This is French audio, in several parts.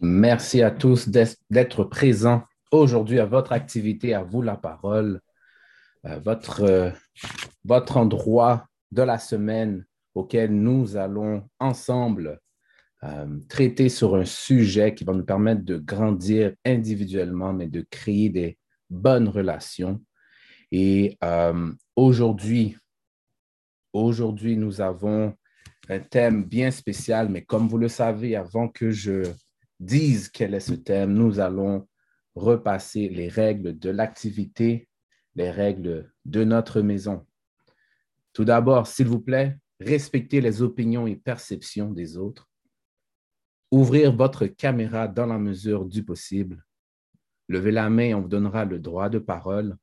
Merci à tous d'être présents aujourd'hui à votre activité, à vous la parole, euh, votre, euh, votre endroit de la semaine auquel nous allons ensemble euh, traiter sur un sujet qui va nous permettre de grandir individuellement, mais de créer des bonnes relations. Et aujourd'hui, aujourd'hui, nous avons un thème bien spécial, mais comme vous le savez, avant que je dise quel est ce thème, nous allons repasser les règles de l'activité, les règles de notre maison. Tout d'abord, s'il vous plaît, respectez les opinions et perceptions des autres. Ouvrir votre caméra dans la mesure du possible. Levez la main, on vous donnera le droit de parole.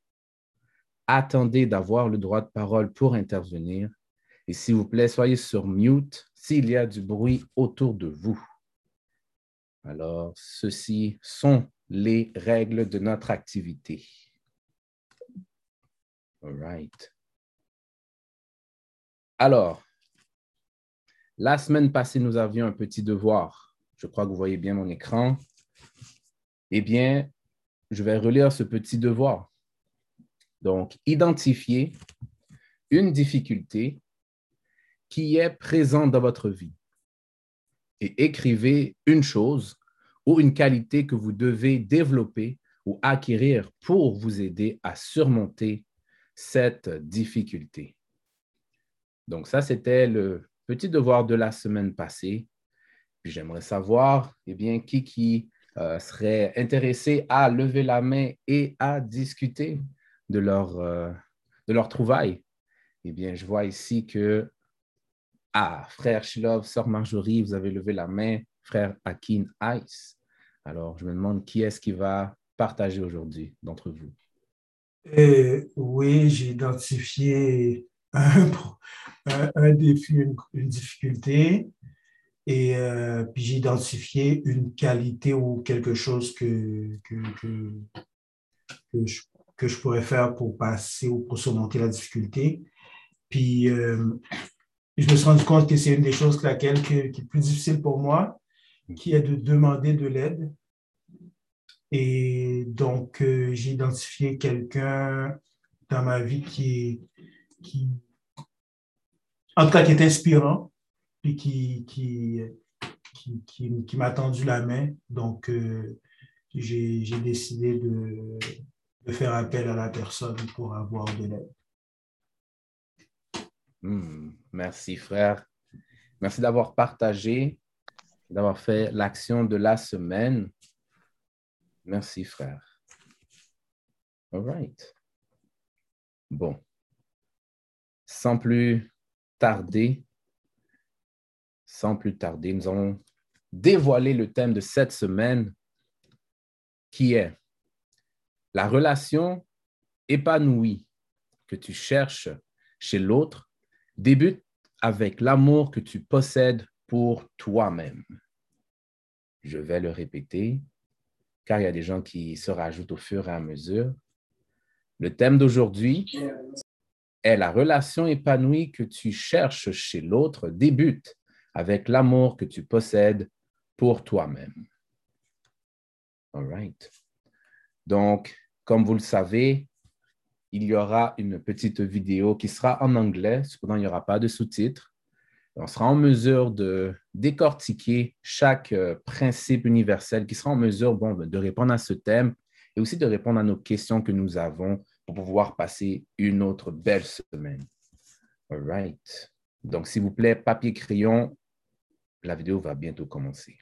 Attendez d'avoir le droit de parole pour intervenir. Et s'il vous plaît, soyez sur mute s'il y a du bruit autour de vous. Alors, ceci sont les règles de notre activité. All right. Alors, la semaine passée, nous avions un petit devoir. Je crois que vous voyez bien mon écran. Eh bien, je vais relire ce petit devoir. Donc, identifier une difficulté qui est présente dans votre vie et écrivez une chose ou une qualité que vous devez développer ou acquérir pour vous aider à surmonter cette difficulté. Donc ça, c'était le petit devoir de la semaine passée. J'aimerais savoir, eh bien, qui qui euh, serait intéressé à lever la main et à discuter de leur, euh, de leur trouvaille. Eh bien, je vois ici que ah, frère Shilov, sœur Marjorie, vous avez levé la main. Frère Akin Ice. Alors, je me demande qui est-ce qui va partager aujourd'hui d'entre vous. Euh, oui, j'ai identifié un, défi, une, difficulté, et euh, puis j'ai identifié une qualité ou quelque chose que, que, je, pourrais faire pour passer ou pour surmonter la difficulté. Puis, euh, je me suis rendu compte que c'est une des choses laquelle qui est plus difficile pour moi, qui est de demander de l'aide. Et donc, euh, j'ai identifié quelqu'un dans ma vie qui qui, en tout cas, qui est inspirant, puis qui, qui, qui, m'a tendu la main. Donc, euh, j'ai décidé de faire appel à la personne pour avoir de l'aide. Hmm, merci, frère. Merci d'avoir partagé, d'avoir fait l'action de la semaine. Merci, frère. All right. Bon. Sans plus tarder, sans plus tarder, nous allons dévoiler le thème de cette semaine qui est la relation épanouie que tu cherches chez l'autre débute avec l'amour que tu possèdes pour toi-même. Je vais le répéter, car il y a des gens qui se rajoutent au fur et à mesure. Le thème d'aujourd'hui est la relation épanouie que tu cherches chez l'autre débute avec l'amour que tu possèdes pour toi-même. All right. Donc, comme vous le savez, il y aura une petite vidéo qui sera en anglais, cependant il n'y aura pas de sous-titres. On sera en mesure de décortiquer chaque euh, principe universel qui sera en mesure bon, de répondre à ce thème et aussi de répondre à nos questions que nous avons pour pouvoir passer une autre belle semaine. All right. Donc, s'il vous plaît, papier, crayon, la vidéo va bientôt commencer.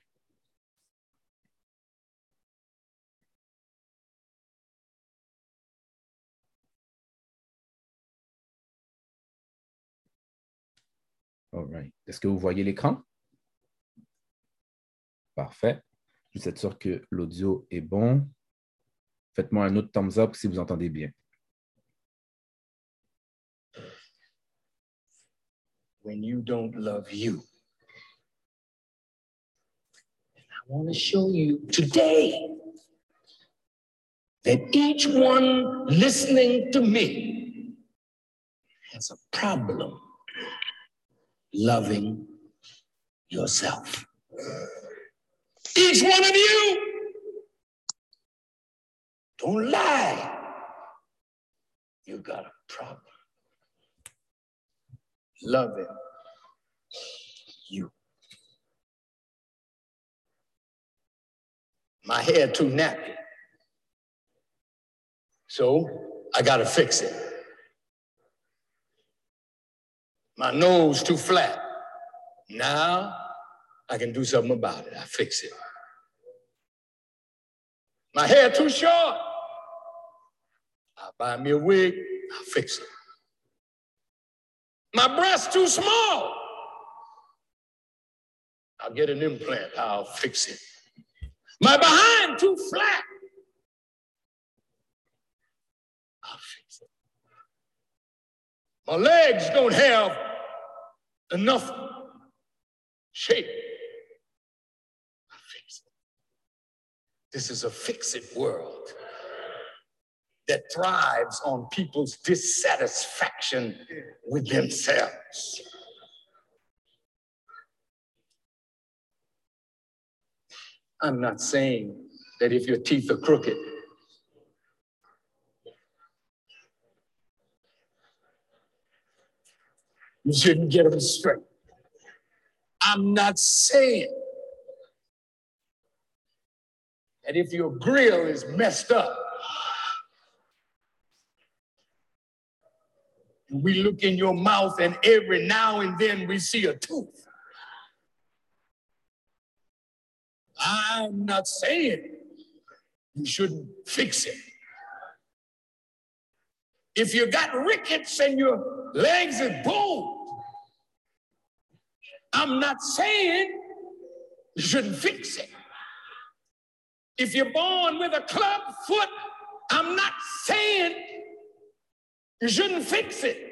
All right. Est-ce que vous voyez l'écran? Parfait. Je suis sûr que l'audio est bon? Faites-moi un autre thumbs up si vous entendez bien. When you don't love you. I want to show you today that each one listening to me has a problem loving yourself. Each one of you, don't lie. You got a problem. Him. You. My hair too nappy. So I gotta fix it. My nose too flat. Now I can do something about it. I fix it. My hair too short. I'll buy me a wig. I'll fix it. My breast too small. I'll get an implant. I'll fix it. My behind too flat. I'll fix it. My legs don't have enough shape. This is a fix it world that thrives on people's dissatisfaction with themselves. I'm not saying that if your teeth are crooked, you shouldn't get them straight. I'm not saying that if your grill is messed up, and we look in your mouth and every now and then we see a tooth. I'm not saying you shouldn't fix it. If you got rickets and your legs are bowed, I'm not saying you shouldn't fix it. If you're born with a club foot, I'm not saying you shouldn't fix it.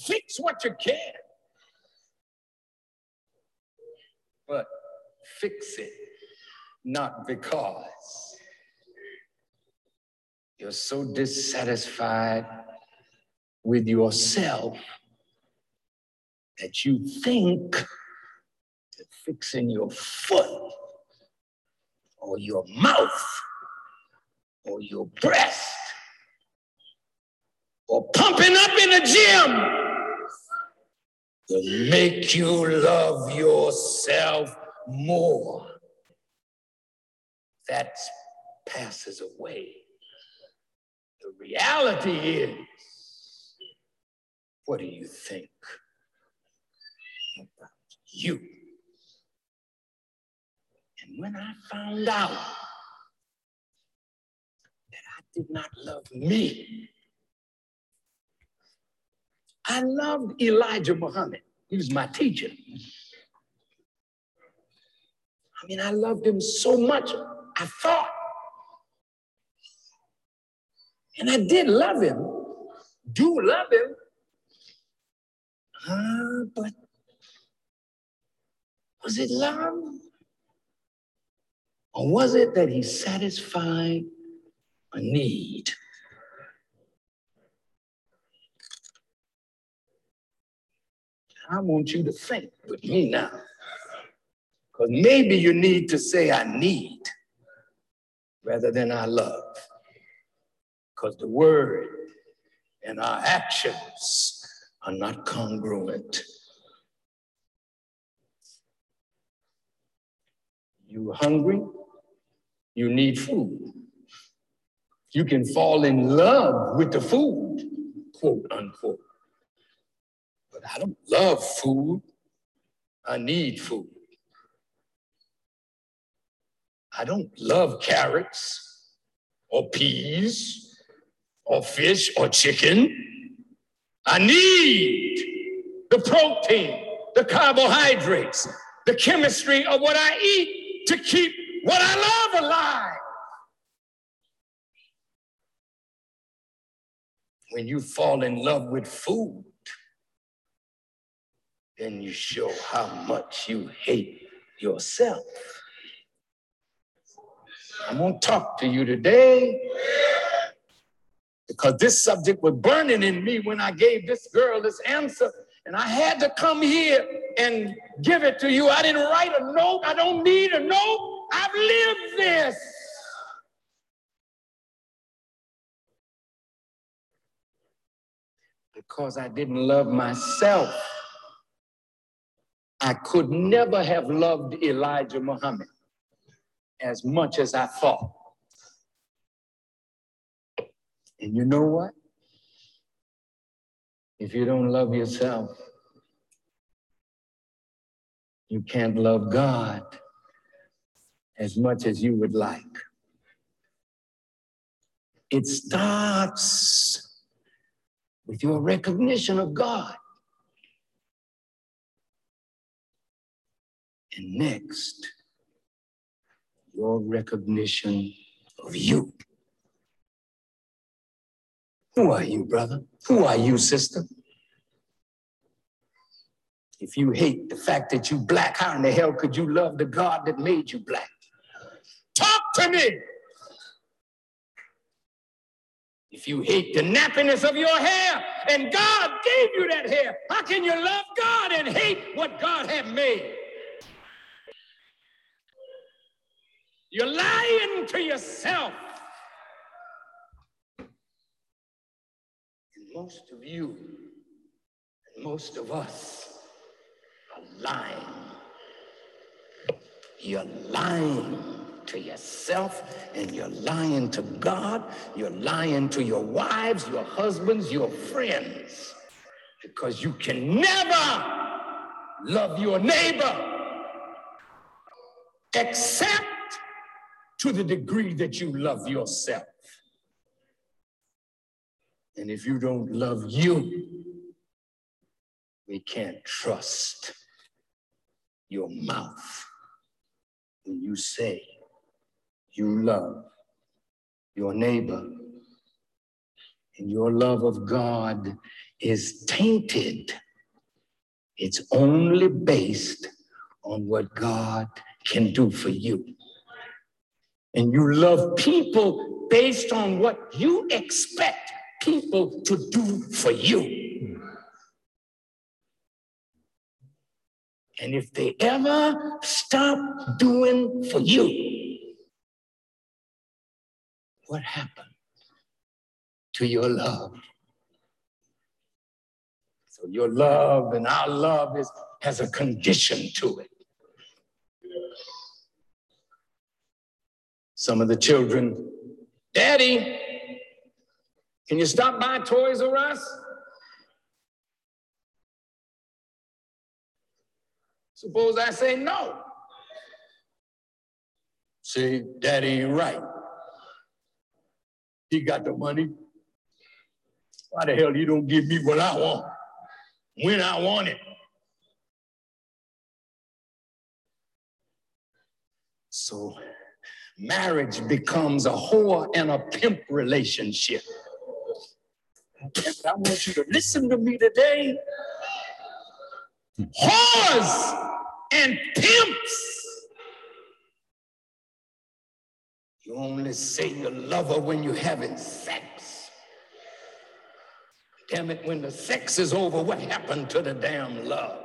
Fix what you can. But fix it not because you're so dissatisfied with yourself that you think that fixing your foot or your mouth or your breast or pumping up in a gym will make you love yourself more. That passes away. The reality is, what do you think about you? And when I found out that I did not love me, I loved Elijah Muhammad. He was my teacher. I mean, I loved him so much, I thought. And I did love him, do love him. Uh, but was it love? Or was it that he satisfied a need? I want you to think with me now. Because maybe you need to say, I need rather than I love. Because the word and our actions are not congruent. You hungry? You need food. You can fall in love with the food, quote unquote. But I don't love food. I need food. I don't love carrots or peas or fish or chicken. I need the protein, the carbohydrates, the chemistry of what I eat to keep what I love alive. When you fall in love with food, then you show how much you hate yourself. I'm going to talk to you today because this subject was burning in me when I gave this girl this answer. And I had to come here and give it to you. I didn't write a note. I don't need a note. I've lived this. Because I didn't love myself. I could never have loved Elijah Muhammad as much as I thought. And you know what? If you don't love yourself, you can't love God as much as you would like. It starts with your recognition of God. And next, your recognition of you. Who are you, brother? Who are you, sister? If you hate the fact that you black, how in the hell could you love the God that made you black? Talk to me. If you hate the nappiness of your hair and God gave you that hair, how can you love God and hate what God had made? You're lying to yourself. And most of you, and most of us, are lying. You're lying to yourself and you're lying to God. You're lying to your wives, your husbands, your friends, because you can never love your neighbor except to the degree that you love yourself. And if you don't love you, we can't trust your mouth when you say you love your neighbor. And your love of God is tainted. It's only based on what God can do for you and you love people based on what you expect people to do for you. And if they ever stop doing for you, what happened to your love? So your love and our love is, has a condition to it. Some of the children, Daddy, can you stop by Toys R Us? Suppose I say no. See, Daddy ain't right. He got the money. Why the hell you don't give me what I want when I want it? So marriage becomes a whore and a pimp relationship. I want you to listen to me today. Whores and pimps. You only say you love her when you're having sex. Damn it, when the sex is over, what happened to the damn love?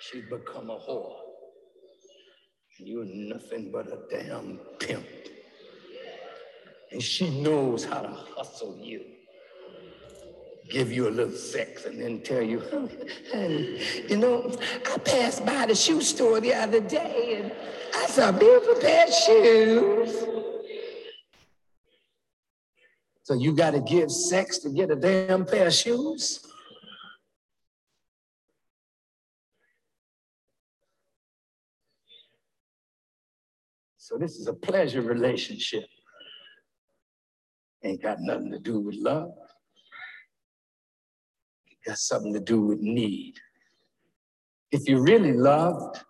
She's become a whore. And you're nothing but a damn pimp. And she knows how to hustle you. Give you a little sex and then tell you, honey, you know, I passed by the shoe store the other day and I saw a beautiful pair of shoes. So you got to give sex to get a damn pair of shoes? So this is a pleasure relationship. Ain't got nothing to do with love. It got something to do with need. If you really loved,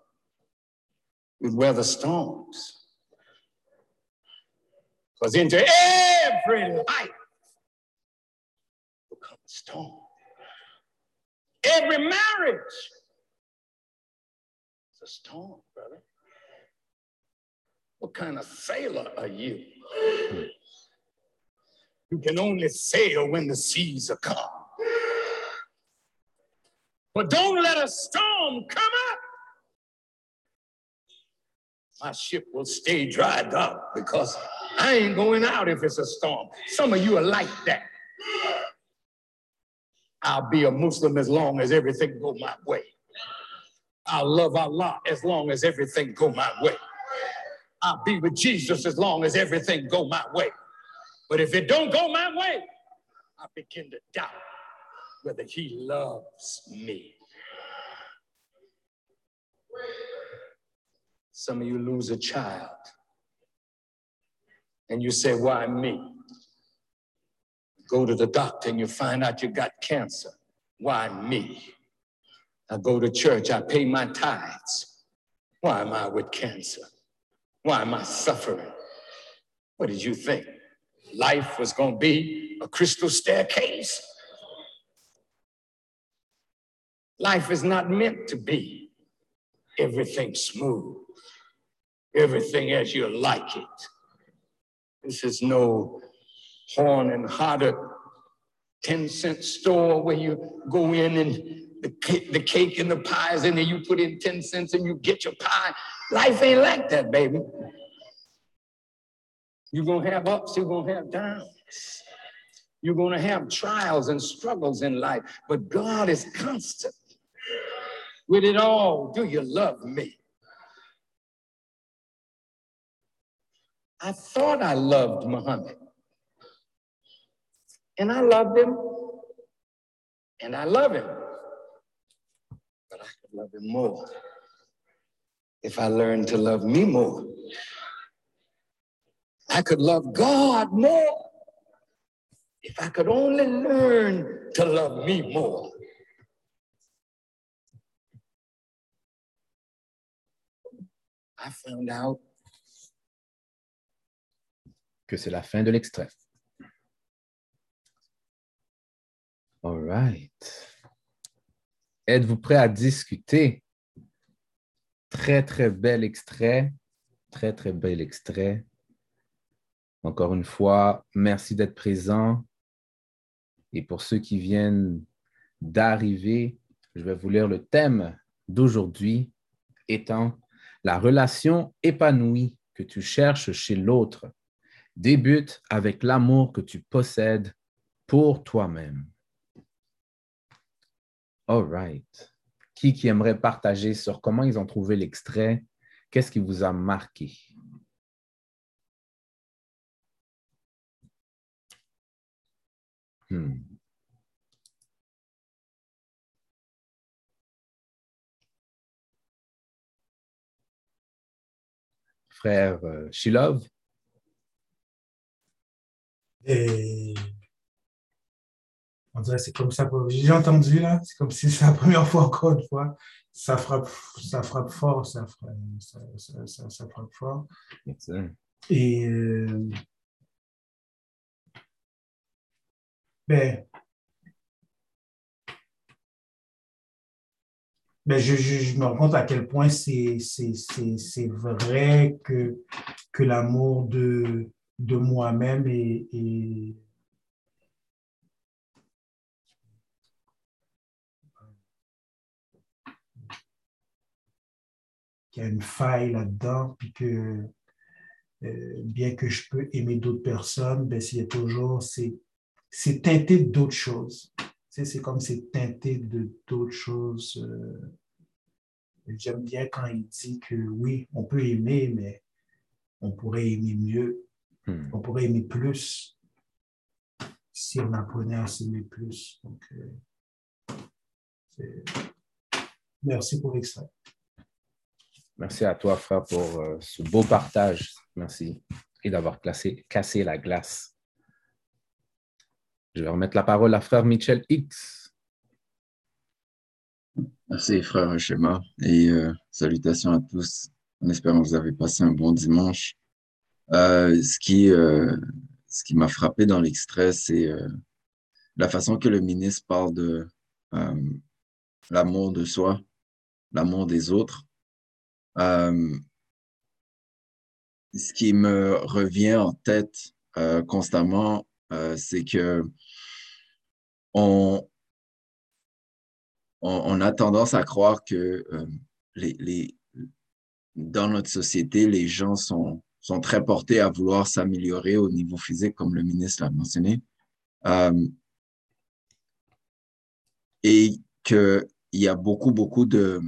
you'd weather storms. Because into every life will come a storm. Every marriage is a storm, brother. What kind of sailor are you? You can only sail when the seas are calm. But don't let a storm come up. My ship will stay dried up because I ain't going out if it's a storm. Some of you are like that. I'll be a Muslim as long as everything go my way. I'll love Allah as long as everything go my way. I'll be with Jesus as long as everything go my way. But if it don't go my way, I begin to doubt whether he loves me. Some of you lose a child and you say, Why me? Go to the doctor and you find out you got cancer. Why me? I go to church, I pay my tithes. Why am I with cancer? Why am I suffering? What did you think? Life was going to be a crystal staircase? Life is not meant to be everything smooth, everything as you like it. This is no horn and hodder 10 cent store where you go in and the cake, the cake and the pies and then you put in 10 cents and you get your pie. Life ain't like that, baby. You're going to have ups, you're going to have downs. You're going to have trials and struggles in life, but God is constant. With it all, do you love me? I thought I loved Muhammad. And I loved him. And I love him. But I could love him more if I learned to love me more. I could love God more if I could only learn to love me more. I found out que c'est la fin de l'extrait. All right. Êtes-vous prêt à discuter? Très, très bel extrait. Très, très bel extrait. Encore une fois, merci d'être présent. Et pour ceux qui viennent d'arriver, je vais vous lire le thème d'aujourd'hui étant la relation épanouie que tu cherches chez l'autre débute avec l'amour que tu possèdes pour toi-même. All right. Qui qui aimerait partager sur comment ils ont trouvé l'extrait? Qu'est-ce qui vous a marqué? Hmm. Frère euh, Shilov? Et on dirait que c'est comme ça. J'ai entendu là, c'est comme si c'est la première fois encore une fois. Ça frappe, ça frappe fort, ça frappe, ça, ça, ça, ça frappe fort. Yes. Et euh, ben, ben je, je, me rends compte à quel point c'est vrai que, que l'amour de, de moi-même est, est- qu'il y a une faille là-dedans, puis que euh, bien que je peux aimer d'autres personnes, ben, s'il y a toujours, c'est teinté d'autres choses. C'est comme c'est teinté de d'autres choses. euh, J'aime bien quand il dit que oui, on peut aimer, mais on pourrait aimer mieux, Hmm. on pourrait aimer plus si on apprenait à s'aimer plus. Donc, euh, merci pour l'extrait. Merci à toi, frère, pour euh, ce beau partage. Merci. Et d'avoir cassé la glace. Je vais remettre la parole à frère Michel X. Merci, frère Shema, et euh, salutations à tous, en espérant que vous avez passé un bon dimanche. Euh, ce qui, euh, qui m'a frappé dans l'extrait, c'est la façon que le ministre parle de l'amour de soi, l'amour des autres. Ce qui me revient en tête constamment, c'est que on, on, a tendance à croire que euh, les, les, dans notre société, les gens sont, sont très portés à vouloir s'améliorer au niveau physique, comme le ministre l'a mentionné. Euh, et qu'il y a beaucoup, beaucoup de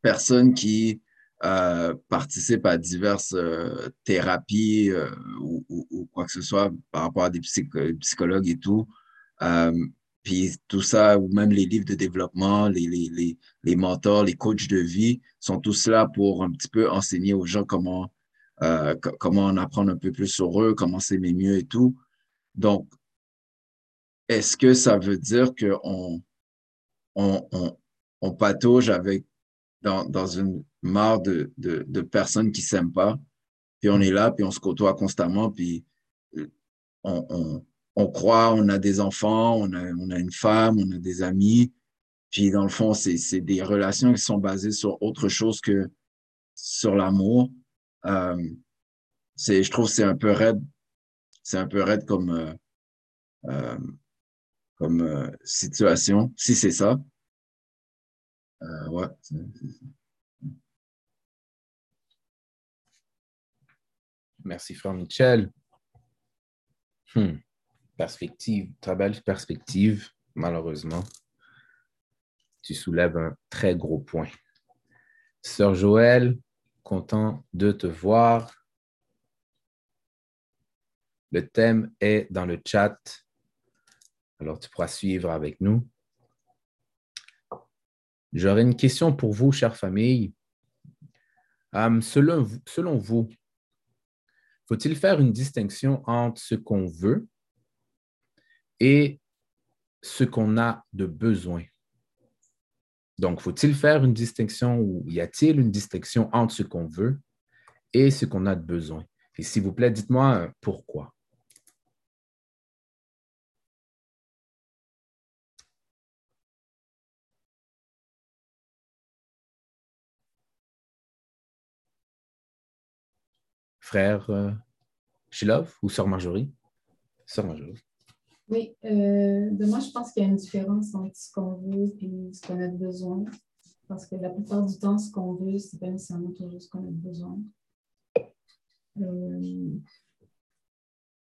personnes qui euh, participent à diverses thérapies ou, quoi que ce soit par rapport à des psychologues et tout. Puis tout ça, ou même les livres de développement, les, les, les, les, mentors, les coachs de vie, sont tous là pour un petit peu enseigner aux gens comment, comment en apprendre un peu plus sur eux, comment s'aimer mieux et tout. Donc, est-ce que ça veut dire qu'on on, on, on patauge avec dans, dans une mare de, de, de personnes qui s'aiment pas? Puis on est là, puis on se côtoie constamment, puis euh, on, on, on croit, on a des enfants, on a, une femme, on a des amis. Puis dans le fond, c'est des relations qui sont basées sur autre chose que sur l'amour. Euh, c'est, je trouve c'est un peu raide. C'est un peu raide comme, euh, euh, situation, si c'est ça. Ouais, Merci, frère Michel. Hmm. Perspective, belle perspective, malheureusement. Tu soulèves un très gros point. Sœur Joël, content de te voir. Le thème est dans le chat, alors tu pourras suivre avec nous. J'aurais une question pour vous, chère famille. Um, vous, selon vous, faut-il faire une distinction entre ce qu'on veut et ce qu'on a de besoin? Donc, faut-il faire une distinction ou y a-t-il une distinction entre ce qu'on veut et ce qu'on a de besoin? Et s'il vous plaît, dites-moi euh, pourquoi. frère euh, Shilov ou sœur Marjorie? Sœur Marjorie. Oui, euh, ben moi, je pense qu'il y a une différence entre ce qu'on veut et ce qu'on a besoin. Parce que la plupart du temps, ce qu'on veut, ce n'est pas nécessairement toujours ce qu'on a besoin. Euh,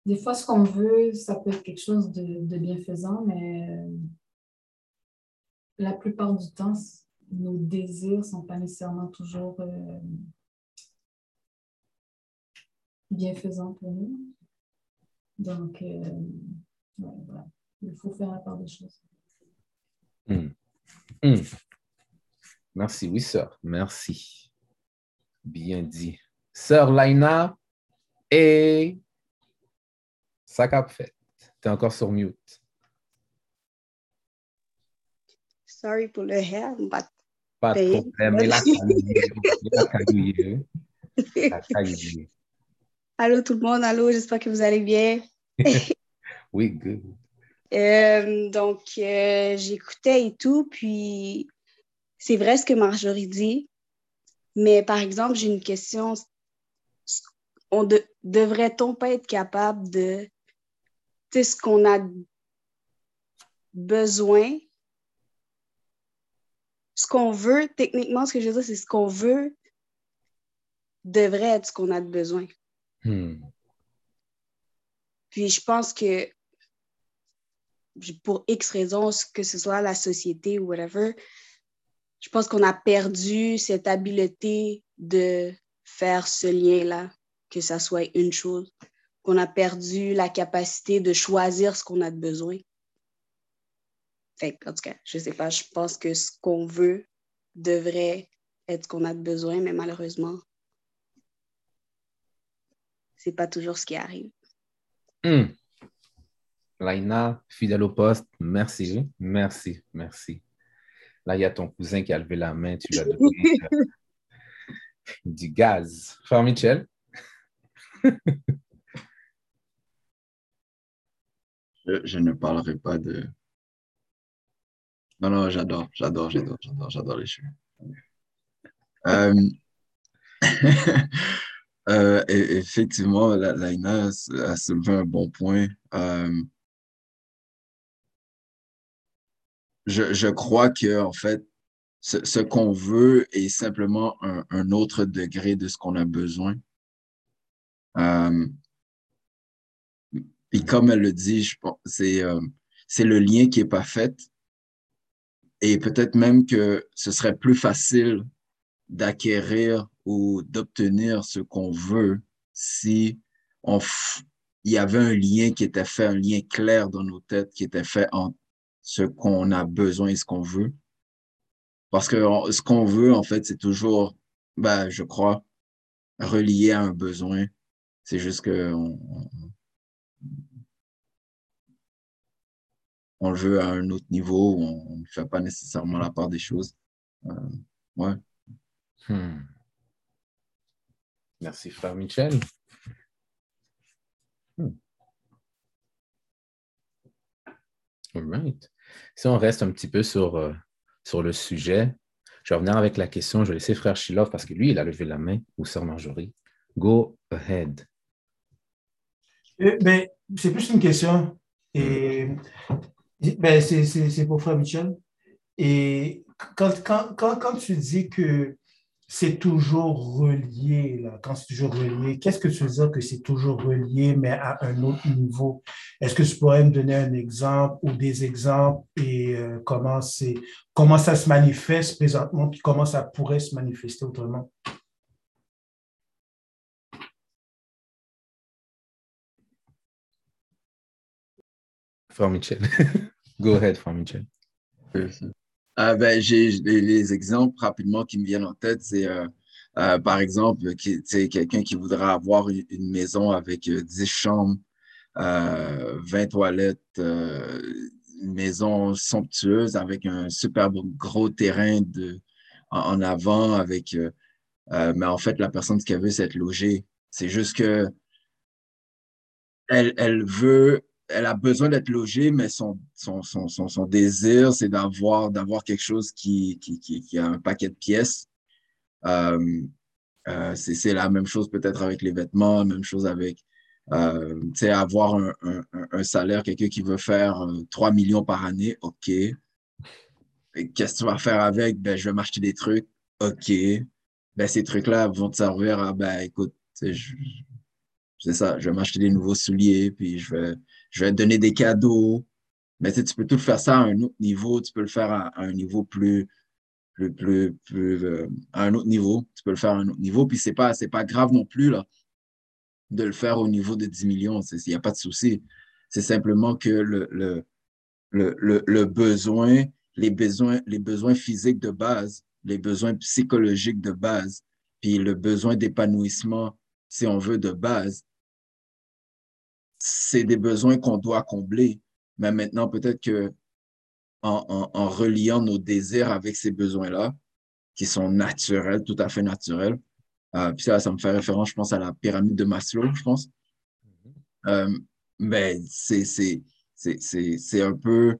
des fois, ce qu'on veut, ça peut être quelque chose de, de bienfaisant, mais la plupart du temps, nos désirs ne sont pas nécessairement toujours bienfaisant pour nous. Donc, euh, voilà. il faut faire la part des choses. Hmm. Hmm. Merci, oui, sœur. Merci. Bien dit. Sœur Laina et ça qu'a fait. Tu es encore sur mute. Sorry pour le hair, but Pas de problème. Il a Allô tout le monde, allô, j'espère que vous allez bien. oui, good. Euh, donc, euh, j'écoutais et tout, puis c'est vrai ce que Marjorie dit, mais par exemple, j'ai une question. On devrait-on pas être capable de, tu ce qu'on a besoin, ce qu'on veut, techniquement, ce que je veux dire, c'est ce qu'on veut devrait être ce qu'on a besoin. Hmm. Puis je pense que pour X raisons, que ce soit la société ou whatever, je pense qu'on a perdu cette habileté de faire ce lien-là, que ça soit une chose, qu'on a perdu la capacité de choisir ce qu'on a de besoin. En tout cas, je sais pas, je pense que ce qu'on veut devrait être ce qu'on a de besoin, mais malheureusement, c'est pas toujours ce qui arrive. Hmm. Laina, fidèle au poste, merci, merci, merci. Là, il y a ton cousin qui a levé la main, tu lui as donné du gaz. Frère Michel? je, ne parlerai pas de. Non, non, j'adore, j'adore, j'adore, j'adore, j'adore les cheveux. Euh... Euh, effectivement, Laina a soulevé un bon point. Euh, je, je crois que, en fait, ce, ce qu'on veut est simplement un, un, autre degré de ce qu'on a besoin. Euh, et comme elle le dit, je pense, c'est, euh, c'est le lien qui est pas fait. Et peut-être même que ce serait plus facile d'acquérir ou d'obtenir ce qu'on veut si on il y avait un lien qui était fait, un lien clair dans nos têtes qui était fait entre ce qu'on a besoin et ce qu'on veut. Parce que ce qu'on veut, en fait, c'est toujours, ben, je crois, relié à un besoin. C'est juste que on, on, le veut à un autre niveau, on ne fait pas nécessairement la part des choses. Euh, ouais. Hmm. Merci, frère Michel. Hmm. All right. Si on reste un petit peu sur, euh, sur le sujet, je vais revenir avec la question. Je vais laisser frère Shilov parce que lui, il a levé la main, ou sœur Marjorie. Go ahead. Euh, ben, c'est plus une question. Et ben, c'est pour frère Michel. Et quand, quand, quand, quand tu dis que c'est toujours relié, là, quand c'est toujours relié, qu'est-ce que tu veux dire que c'est toujours relié, mais à un autre niveau? Est-ce que tu pourrais me donner un exemple ou des exemples et euh, comment, comment ça se manifeste présentement, puis comment ça pourrait se manifester autrement? Frère Michel. Go ahead, Frère Michel. Euh, ben, j'ai les, exemples rapidement qui me viennent en tête. C'est euh, euh, par exemple quelqu'un qui voudrait avoir une, maison avec 10 chambres, 20 toilettes, une maison somptueuse avec un super gros terrain de, en, avant. avec Mais en fait, la personne, ce qu'elle veut, c'est être logée. C'est juste que elle, elle veut elle a besoin d'être logée, mais son, son, son, son, désir, c'est d'avoir, d'avoir quelque chose qui, qui, a un paquet de pièces. Euh, euh, c'est, la même chose peut-être avec les vêtements, la même chose avec euh, avoir un, un, un salaire, quelqu'un qui veut faire 3 euh, millions par année, OK. Qu'est-ce que tu vas faire avec? Ben, je vais m'acheter des trucs, OK. Ben, ces trucs-là vont te servir à, ben, écoute, c'est ça, je vais m'acheter des nouveaux souliers, puis je vais, je vais te donner des cadeaux. Mais tu, peux tout faire ça à un autre niveau. Tu peux le faire à, un niveau plus, plus, plus, euh, à un autre niveau. Tu peux le faire à un autre niveau. Puis c'est pas, c'est pas grave non plus, là, de le faire au niveau de 10 millions. Il n'y a pas de souci. C'est simplement que le, le, le, le, besoin, les besoins, les besoins physiques de base, les besoins psychologiques de base, puis le besoin d'épanouissement, si on veut, de base, c'est des besoins qu'on doit combler. Mais maintenant, peut-être que en, en, reliant nos désirs avec ces besoins-là, qui sont naturels, tout à fait naturels, euh, puis ça, ça me fait référence, je pense, à la pyramide de Maslow, je pense. Euh, mais c'est, c'est, c'est, c'est un peu,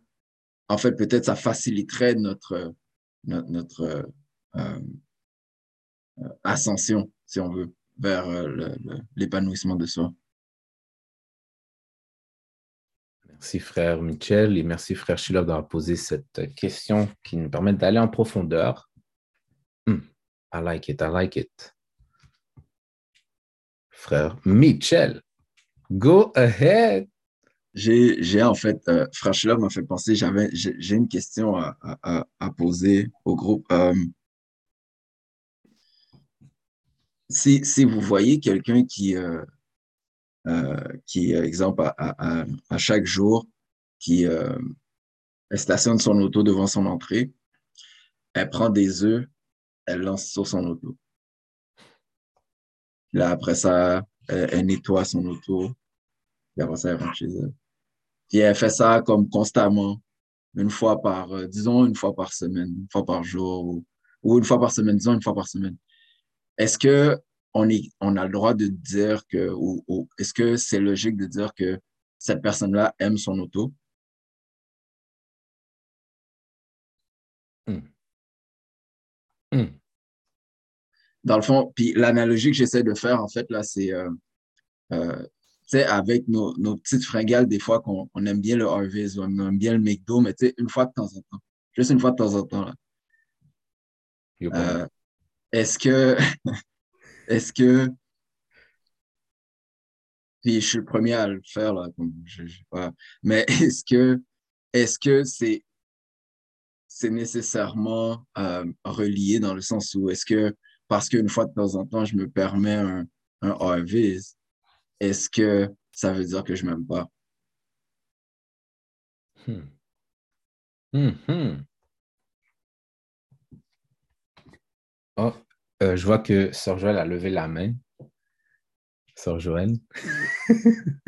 en fait, peut-être ça faciliterait notre, notre, notre euh, ascension, si on veut, vers l'épanouissement de soi. Merci, frère Michel, et merci, frère Schiller, d'avoir posé cette question qui nous permet d'aller en profondeur. Hmm, I like it, I like it. Frère Michel, go ahead. J'ai en fait, euh, frère Schiller m'a fait penser, j'ai une question à, à, à, poser au groupe. Euh, si, si, vous voyez quelqu'un qui, euh, qui, euh, exemple, à, chaque jour, qui euh, stationne son auto devant son entrée, elle prend des œufs, elle lance sur son auto. Là, après ça, elle, nettoie son auto, et après ça, elle rentre chez elle. Puis elle fait ça comme constamment, une fois par, disons, une fois par semaine, une fois par jour, ou, ou une fois par semaine, disons, une fois par semaine. Est-ce que on, est, on a le droit de dire que, ou, est-ce que c'est logique de dire que cette personne-là aime son auto? Hmm. Hmm. Dans le fond, puis l'analogie que j'essaie de faire, en fait, là, c'est, euh, euh, tu sais, avec nos, nos, petites fringales, des fois qu'on on aime bien le Harvey's, on aime bien le McDo, mais tu sais, une fois de temps en temps. juste une fois de temps en temps. Là. Euh, est-ce que, est-ce que, puis je suis le premier à le faire, là, mais est-ce que, est-ce que c'est, c'est nécessairement euh, relié dans le sens où est-ce que, parce qu'une fois de temps en temps, je me permets un, un est-ce que ça veut dire que je m'aime pas? Oh, euh, je vois que Sœur Joël a levé la main. Sœur Joël.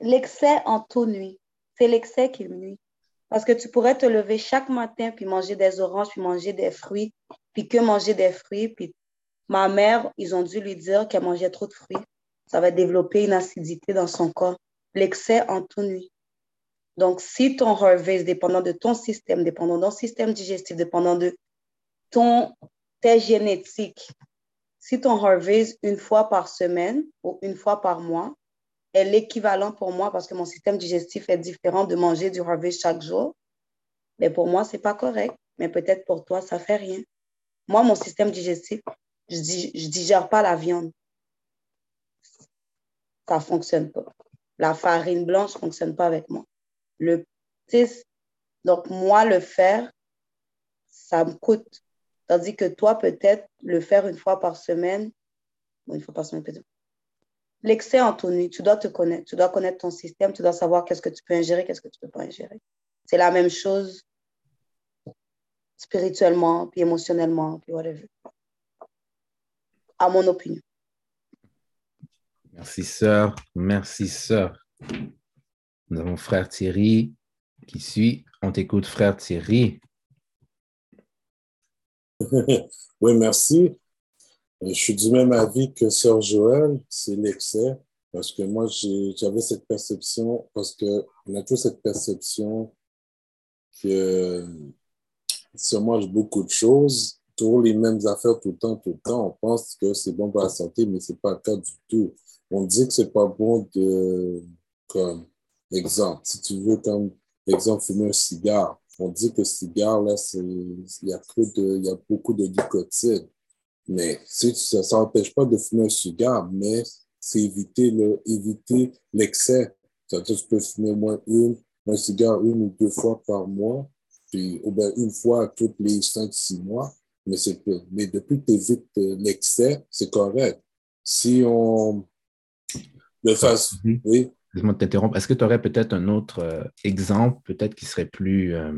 L'excès en tout nuit. C'est l'excès qui nuit. Parce que tu pourrais te lever chaque matin puis manger des oranges, puis manger des fruits, puis que manger des fruits. Puis ma mère, ils ont dû lui dire qu'elle mangeait trop de fruits. Ça va développer une acidité dans son corps. L'excès en tout nuit. Donc, si ton est dépendant de ton système, dépendant de ton système digestif, dépendant de ton, tes génétiques, si ton Harvey une fois par semaine ou une fois par mois, est l'équivalent pour moi parce que mon système digestif est différent de manger du harvest chaque jour. Mais pour moi, c'est pas correct. Mais peut-être pour toi, ça fait rien. Moi, mon système digestif, je, ne digère pas la viande. Ça fonctionne pas. La farine blanche fonctionne pas avec moi. Le donc moi, le faire, ça me coûte. Tandis que toi, peut-être, le faire une fois par semaine, une fois par semaine, peut-être, L'excès, Anthony, tu dois te connaître. Tu dois connaître ton système. Tu dois savoir qu'est-ce que tu peux ingérer, qu'est-ce que tu ne peux pas ingérer. C'est la même chose spirituellement, puis émotionnellement, puis whatever. À mon opinion. Merci, sœur. Merci, sœur. Nous avons frère Thierry qui suit. On t'écoute, frère Thierry. oui, merci. Je suis du même avis que Sœur Joël, c'est l'excès, parce que moi, j'avais cette perception, parce qu'on a toujours cette perception que on mange beaucoup de choses, toujours les mêmes affaires tout le temps, tout le temps, on pense que c'est bon pour la santé, mais c'est pas le cas du tout. On dit que c'est pas bon de, comme exemple, si tu veux, comme exemple, fumer un cigare. On dit que le cigare, là, il y a, de, il y a beaucoup de nicotine. Mais ça n'empêche pas de fumer un cigare, mais c'est éviter le, éviter l'excès. C'est-à-dire tu peux fumer moins une, un cigare une ou deux fois par mois, puis, ou bien une fois tous les cinq, six mois, mais Mais depuis que tu évites euh, l'excès, c'est correct. Si on oui. Excuse-moi de t'interrompre. Est-ce que tu aurais peut-être un autre euh, exemple, peut-être qui serait plus, euh,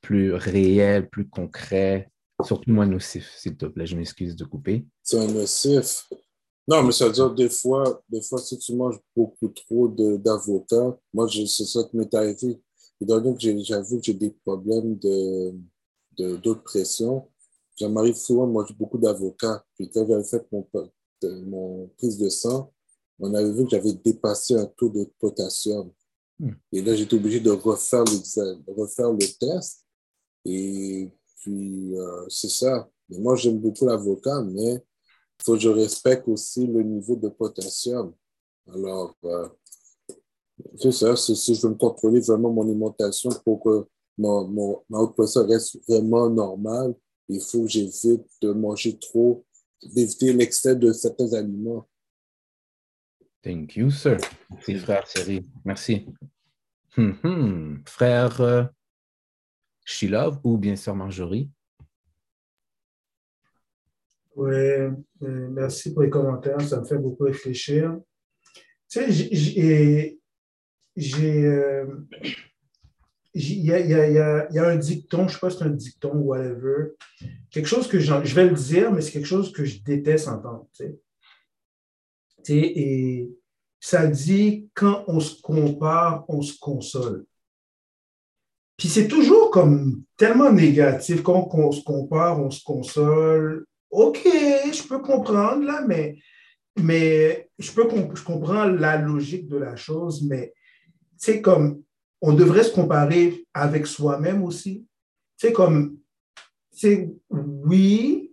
plus réel, plus concret, Surtout moins nocif, s'il te plaît. Je m'excuse de couper. C'est un nocif. Non, mais ça veut dire des fois, des fois, si tu manges beaucoup trop d'avocats, moi, c'est ça qui m'est arrivé. donc, j'avoue que j'ai des problèmes de, de, pression. Ça m'arrive souvent de manger beaucoup d'avocats. Puis quand j'avais fait mon, mon prise de sang, on avait vu que j'avais dépassé un taux de potassium. Hmm. Et là, j'étais obligé de refaire, le test. Et puis, euh, c'est ça. moi, j'aime beaucoup l'avocat, mais il faut que je respecte aussi le niveau de potassium. Alors, euh, c'est ça. Si je veux me contrôler vraiment mon alimentation pour que mon, mon, ma haute pression reste vraiment normale, il faut que j'évite de manger trop, d'éviter l'excès de certains aliments. Thank you, sir. Merci, frère Thierry. Merci. Hum, hum. Frère euh, Shilov ou bien sûr Marjorie? Oui, euh, merci pour les commentaires, ça me fait beaucoup réfléchir. Tu sais, j'ai. Il y, a, un dicton, je ne sais pas si c'est un dicton ou whatever, quelque chose que je vais le dire, mais c'est quelque chose que je déteste entendre. Tu sais. Tu sais, et ça dit quand on se compare, on se console. Puis c'est toujours comme tellement négatif. Quand on se compare, on se console. OK, je peux comprendre là, mais, mais je, peux, je comprends la logique de la chose, mais c'est comme on devrait se comparer avec soi-même aussi. C'est comme, c'est oui,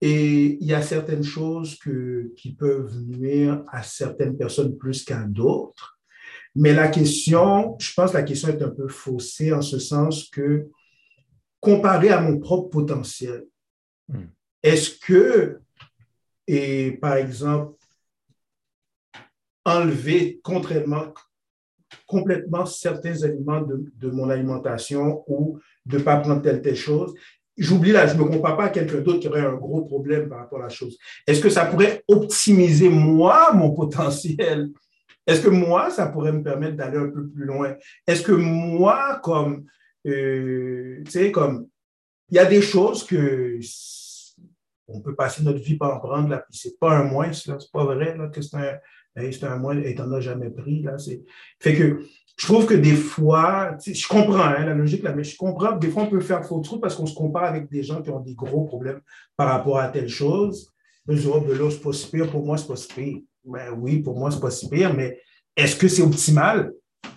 Et il y a certaines choses que, qui peuvent nuire à certaines personnes plus qu'à d'autres. Mais la question, je pense que la question est un peu faussée en ce sens que, comparé à mon propre potentiel, Hmm. est-ce que, et par exemple, enlever contrairement, complètement certains aliments de, de mon alimentation ou de ne pas prendre telle, telle chose, j'oublie là, je ne me compare pas à quelqu'un d'autre qui aurait un gros problème par rapport à la chose. Est-ce que ça pourrait optimiser moi, mon potentiel? Est-ce que moi, ça pourrait me permettre d'aller un peu plus loin? Est-ce que moi, comme, euh, tu sais, comme, il y a des choses que on peut passer notre vie par en prendre, là, puis c'est pas un moins, c'est pas vrai, là, que c'est un, c'est un moins et t'en as jamais pris, là, c'est, fait que, je trouve que des fois, je comprends hein, la logique là, mais je comprends que des fois on peut faire faux truc parce qu'on se compare avec des gens qui ont des gros problèmes par rapport à telle chose. Je dis, oh, ben là, c'est pas pire, pour moi, c'est pas si pire. Ben oui, pour moi, c'est pas si pire, mais est-ce que c'est optimal?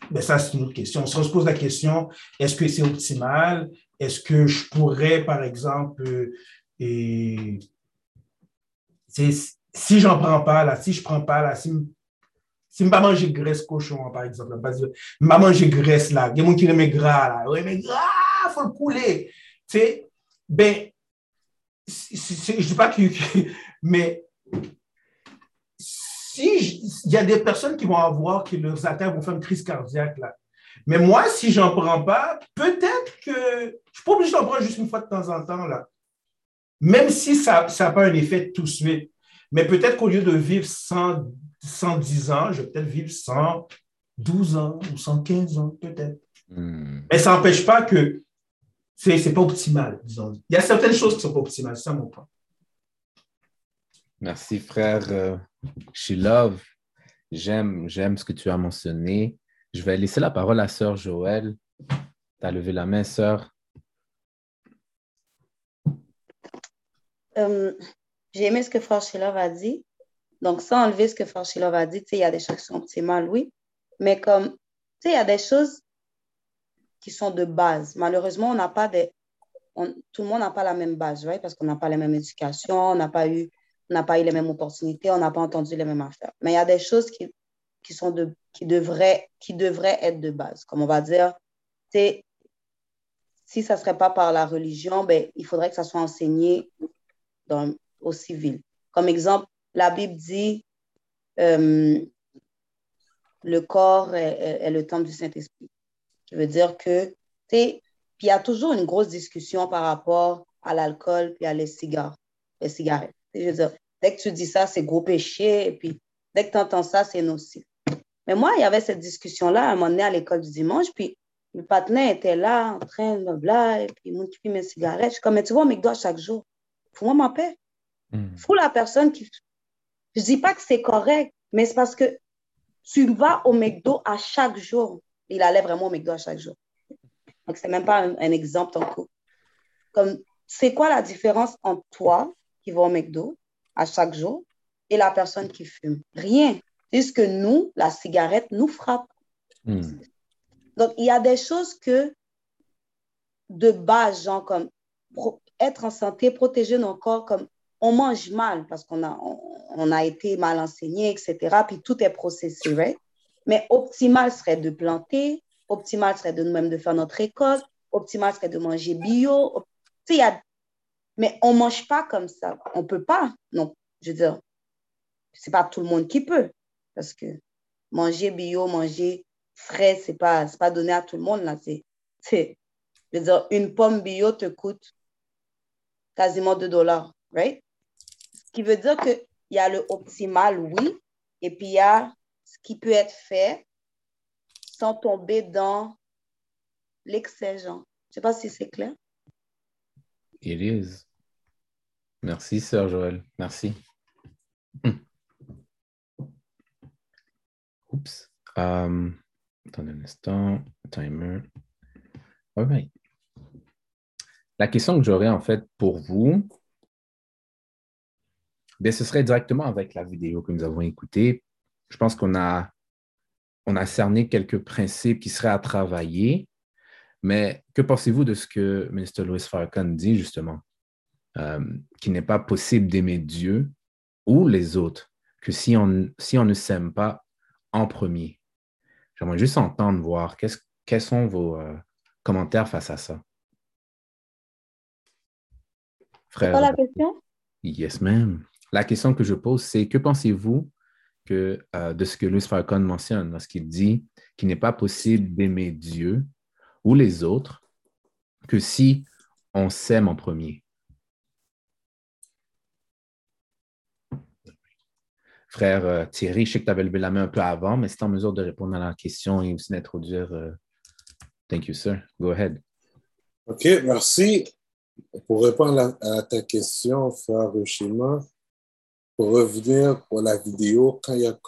Ben ça, c'est une autre question. Si on se pose la question, est-ce que c'est optimal? Est-ce que je pourrais, par exemple, euh, si j'en prends pas, là, si je prends pas, là, si si pas manger graisse cochon, par exemple, parce que pas manger graisse là, il y a gens qui aiment gras là, mais gras, faut le couler. Tu sais, ben, je dis pas que, mais si il y a des personnes qui vont avoir que leurs artères vont faire une crise cardiaque là. Mais moi, si j'en prends pas, peut-être que je suis pas obligé d'en prendre juste une fois de temps en temps là. Même si ça n'a pas un effet tout de suite. Mais peut-être qu'au lieu de vivre 100, 110 ans, je vais peut-être vivre 112 ans ou 115 ans, peut-être. Hmm. Mais ça n'empêche pas que c'est n'est pas optimal, disons. Il y a certaines choses qui ne sont pas optimales, c'est ça mon point. Merci, frère euh, Shilov. J'aime, j'aime ce que tu as mentionné. Je vais laisser la parole à sœur Joël. Tu as levé la main, sœur. Euh, j'ai aimé ce que Frère Shilov a dit. Donc, sans enlever ce que Frère Shilov a dit, il y a des choses qui sont optimales, oui. Mais comme, tu sais, il y a des choses qui sont de base. Malheureusement, on n'a pas des... tout le monde n'a pas la même base, right? Parce qu'on n'a pas la même éducation, on n'a pas eu, pas eu les mêmes opportunités, on n'a pas entendu les mêmes affaires. Mais il y a des choses qui, qui sont de, qui devraient, qui devraient être de base. Comme on va dire, si ça ne serait pas par la religion, ben, il faudrait que ça soit enseigné dans, au civil. Comme exemple, la Bible dit euh, le corps est, le temple du Saint-Esprit. Qui veut dire que, tu sais, puis il y a toujours une grosse discussion par rapport à l'alcool puis à les cigares, les cigarettes. Je veux dire, dès que tu dis ça, c'est gros péché, et puis dès que tu entends ça, c'est nocif. Mais moi, il y avait cette discussion-là à un moment donné à l'école du dimanche, puis le patinet était là, en train de blabla, et puis il monte mes cigarettes. Je suis comme, mais tu vois, McDo à chaque jour. Fous-moi ma paix. Hmm. Fous la personne qui. Je dis pas que c'est correct, mais c'est parce que tu vas au McDo à chaque jour. Il allait vraiment au McDo à chaque jour. Donc, c'est même pas un, un exemple en coup. Comme, c'est quoi la différence entre toi qui va au McDo à chaque jour et la personne qui fume? Rien. Puisque nous, la cigarette nous frappe. Hmm. Donc, il y a des choses que, de base, genre comme être en santé, protéger nos corps, comme on mange mal parce qu'on a, été mal enseigné, etc. Puis tout est processé, right? Mais optimal serait de planter, optimal serait de nous-mêmes de faire notre récolte, optimal serait de manger bio. Y a... Mais on ne mange pas comme ça. On ne peut pas. Non, je veux dire, c'est pas tout le monde qui peut. Parce que manger bio, manger frais, c'est pas, c'est pas donné à tout le monde. Là. C'est, c'est, je veux dire, une pomme bio te coûte quasiment 2 dollars, right? Qui veut dire qu'il y a le optimal, oui, et puis il y a ce qui peut être fait sans tomber dans l'excès. Je sais pas si c'est clair. It is. Merci, sœur Joël. Merci. Hmm. Oups. Um, attendez un instant. Timer. All right. La question que j'aurais en fait pour vous, bien, ce serait directement avec la vidéo que nous avons écoutée. Je pense qu'on a, on a cerné quelques principes qui seraient à travailler, mais que pensez-vous de ce que Ministre Louis Farrakhan dit justement? euh, qu'il n'est pas possible d'aimer Dieu ou les autres que si on, si on ne s'aime pas en premier? J'aimerais juste entendre, voir quels sont vos euh, commentaires face à ça. Frère. la question? Yes, ma'am. La question que je pose, c'est que pensez-vous euh, de ce que Louis Farrakhan mentionne lorsqu'il dit qu'il n'est pas possible d'aimer Dieu ou les autres que si on s'aime en premier? Frère euh, Thierry, je sais que tu avais levé la main un peu avant, mais c'est en mesure de répondre à la question et aussi d'introduire. Euh, thank you, sir. Go ahead. OK, merci. Pour répondre à, ta question, frère Shima, pour revenir pour la vidéo, quand il a,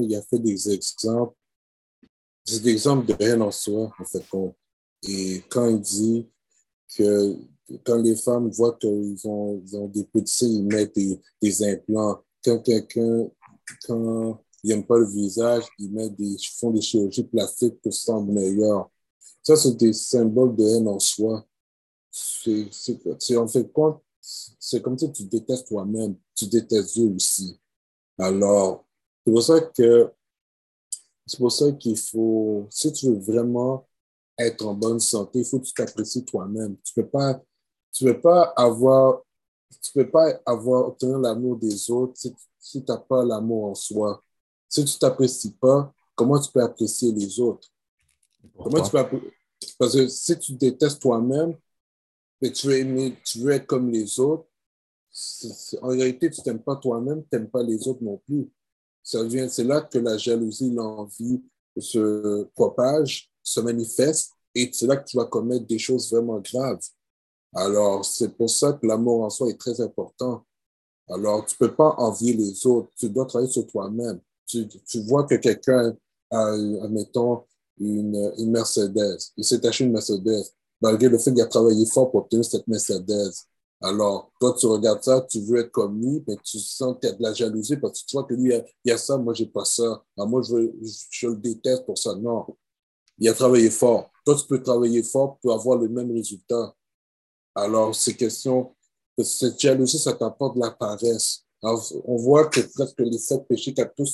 il fait des exemples, des exemples de rien en soi, en fait. Et quand il dit que quand les femmes voient qu'ils ont, ont, des petits ils mettent des, des implants. Quand quelqu'un quand ils n'aiment pas le visage, ils, mettent des, font des chirurgies plastiques pour se sentir meilleur. Ça, c'est des symboles de haine en soi. C'est en fait compte, c'est comme si tu détestes toi-même, tu détestes Dieu aussi. Alors, c'est pour ça que c'est pour ça qu'il faut, si tu veux vraiment être en bonne santé, il faut que tu t'apprécies toi-même. Tu peux pas, tu peux pas avoir, tu peux pas avoir obtenir l'amour des autres si si tu n'as pas l'amour en soi. Si tu t'apprécies pas, comment tu peux apprécier les autres? Comment tu peux Parce que si tu détestes toi-même, mais tu veux tu veux être comme les autres, en réalité, tu t'aimes pas toi-même, tu n'aimes pas les autres non plus. C'est là que la jalousie, l'envie se propage, se manifeste, et c'est là que tu vas commettre des choses vraiment graves. Alors, c'est pour ça que l'amour en soi est très important. Alors, tu ne peux pas envier les autres. Tu dois travailler sur toi-même. Tu, tu, vois que quelqu'un a, admettons, une, une Mercedes. Il s'est acheté une Mercedes, malgré le fait qu'il a travaillé fort pour obtenir cette Mercedes. Alors, toi, tu regardes ça, tu veux être comme lui, mais tu sens qu'il y a de la jalousie parce que tu vois que lui, il y a, ça, moi, j'ai pas ça. Alors, moi, je, le déteste pour ça. Non. Il a travaillé fort. Toi, tu peux travailler fort pour avoir le même résultat. Alors, c'est question cette jalousie, ça t'apporte de la paresse. on voit que presque les sept péchés capitaux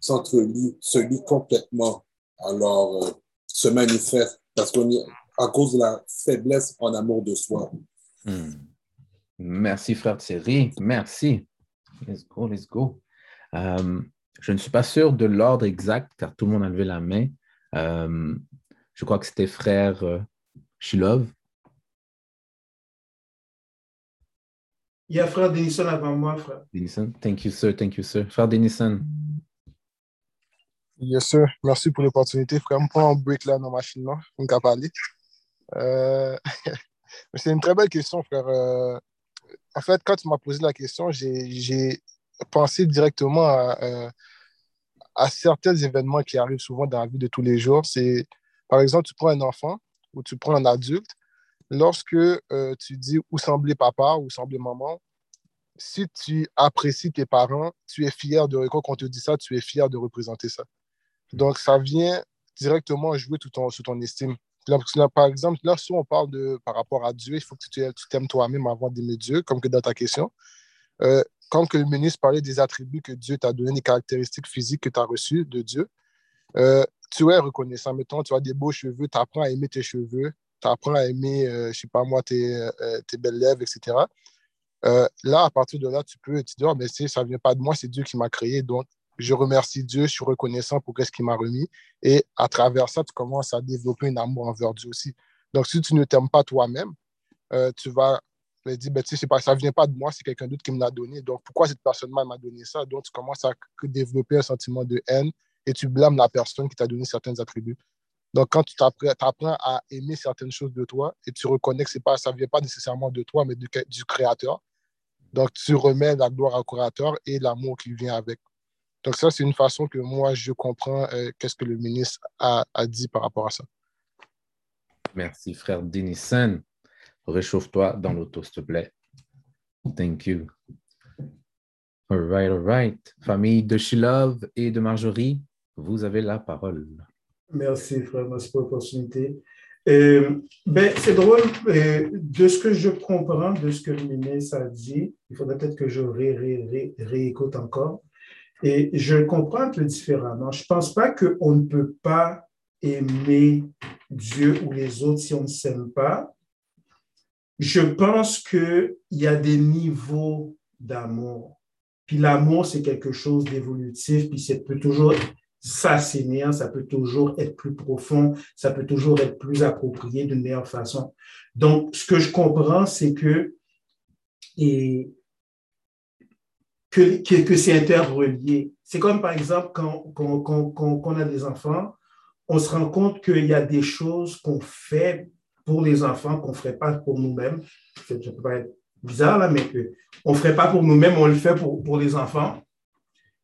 s'entrelient, se lient complètement. Alors, euh, se manifestent parce qu'on à cause de la faiblesse en amour de soi. Hmm. Merci, frère Thierry. Merci. Let's go, let's go. Euh, je ne suis pas sûr de l'ordre exact car tout le monde a levé la main. Euh, je crois que c'était frère Shilov. Il y a frère Denison avant moi, frère. Denison, thank you, sir. Thank you, sir. Frère Denison. Yes, sir. Merci pour l'opportunité. Frère, je prends un break là dans ma machine, là. On peut parler. Euh... C'est une très belle question, frère. Euh, en fait, quand tu m'as posé la question, j'ai pensé directement à, euh, à, certains événements qui arrivent souvent dans la vie de tous les jours. C'est, par exemple, tu prends un enfant ou tu prends un adulte lorsque tu dis où semblait papa ou semblait maman, si tu apprécies tes parents, tu es fier de, quand on te dit ça, tu es fier de représenter ça. Donc, ça vient directement jouer tout ton, sur ton estime. par exemple, là, si on parle de, par rapport à Dieu, il faut que tu t'aimes toi-même avant d'aimer Dieu, comme que dans ta question. Euh, comme que le ministre parlait des attributs que Dieu t'a donné, des caractéristiques physiques que tu as reçues de Dieu, euh, tu es reconnaissant. Mettons, tu as des beaux cheveux, tu apprends à aimer tes cheveux, tu apprends à aimer, euh, je sais pas moi, tes, euh, tes belles lèvres, etc. Euh, là, à partir de là, tu peux te dire, oh, mais ça ne vient pas de moi, c'est Dieu qui m'a créé. Donc, je remercie Dieu, je suis reconnaissant pour ce qu'il m'a remis. Et à travers ça, tu commences à développer un amour envers Dieu aussi. Donc, si tu ne t'aimes pas toi-même, tu vas dire, ben, pas, ça ne vient pas de moi, c'est quelqu'un d'autre qui me l'a donné. Donc, pourquoi cette personne-là m'a donné ça? Donc, tu commences à développer un sentiment de haine et tu blâmes la personne qui t'a donné certains attributs. Donc, quand tu apprends à aimer certaines choses de toi et tu reconnais que pas, ça ne vient pas nécessairement de toi, mais du, Créateur, donc tu remets la gloire au Créateur et l'amour qui vient avec. Donc, ça, c'est une façon que moi, je comprends euh, qu'est-ce que le ministre a, dit par rapport à ça. Merci, frère Denison. Réchauffe-toi dans l'auto, s'il te plaît. Thank you. All right, all right. Famille de Shilov et de Marjorie, vous avez la parole. Merci, frère, merci pour l'opportunité. Euh, ben, c'est drôle, euh, de ce que je comprends, de ce que Ménès a dit, il faudrait peut-être que je ré, réécoute encore. Et je comprends un peu différemment. Je ne pense pas qu'on ne peut pas aimer Dieu ou les autres si on ne s'aime pas. Je pense qu'il y a des niveaux d'amour. Puis l'amour, c'est quelque chose d'évolutif, puis ça peut toujours s'assainir, ça peut toujours être plus profond, ça peut toujours être plus approprié d'une meilleure façon. Donc, ce que je comprends, c'est que, et, que, que, c'est interrelié. C'est comme, par exemple, quand, quand, quand, quand, on a des enfants, on se rend compte qu'il y a des choses qu'on fait pour les enfants qu'on ne ferait pas pour nous-mêmes. Ça peut pas être bizarre, là, mais on ne ferait pas pour nous-mêmes, on le fait pour, pour les enfants.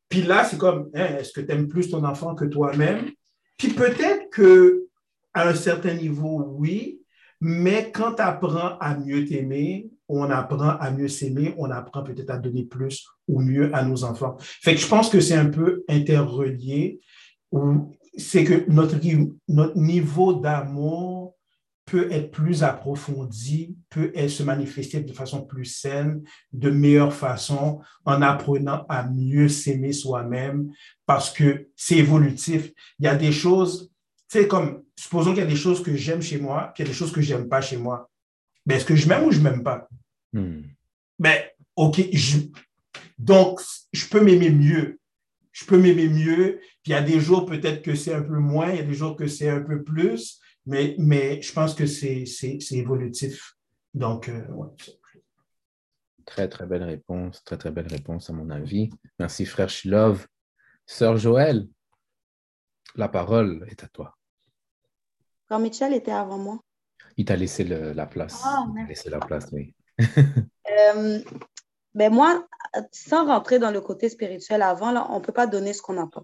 Puis là, c'est comme, hein, est-ce que tu aimes plus ton enfant que toi-même? Puis peut-être que à un certain niveau, oui, mais quand tu apprends à mieux t'aimer, on apprend à mieux s'aimer, on apprend peut-être à donner plus ou mieux à nos enfants. Fait que je pense que c'est un peu interrelié, c'est que notre, notre niveau d'amour peut être plus approfondi, peut se manifester de façon plus saine, de meilleure façon, en apprenant à mieux s'aimer soi-même, parce que c'est évolutif. Il y a des choses, c'est comme, supposons qu'il y a des choses que j'aime chez moi, puis il y a des choses que j'aime pas chez moi. Ben, est-ce que je m'aime ou je m'aime pas? Hmm. Ben, OK, donc, je peux m'aimer mieux. Je peux m'aimer mieux, puis il y a des jours peut-être que c'est un peu moins, il y a des jours que c'est un peu plus, mais, mais je pense que c'est évolutif. Donc, euh, Très, très belle réponse. Très, très belle réponse, à mon avis. Merci, frère Shilov. Sœur Joël, la parole est à toi. Quand Michel était avant moi. Il t'a laissé la place. Ah, il t'a laissé la place, oui. euh, ben moi, sans rentrer dans le côté spirituel avant, là, on ne peut pas donner ce qu'on n'a pas.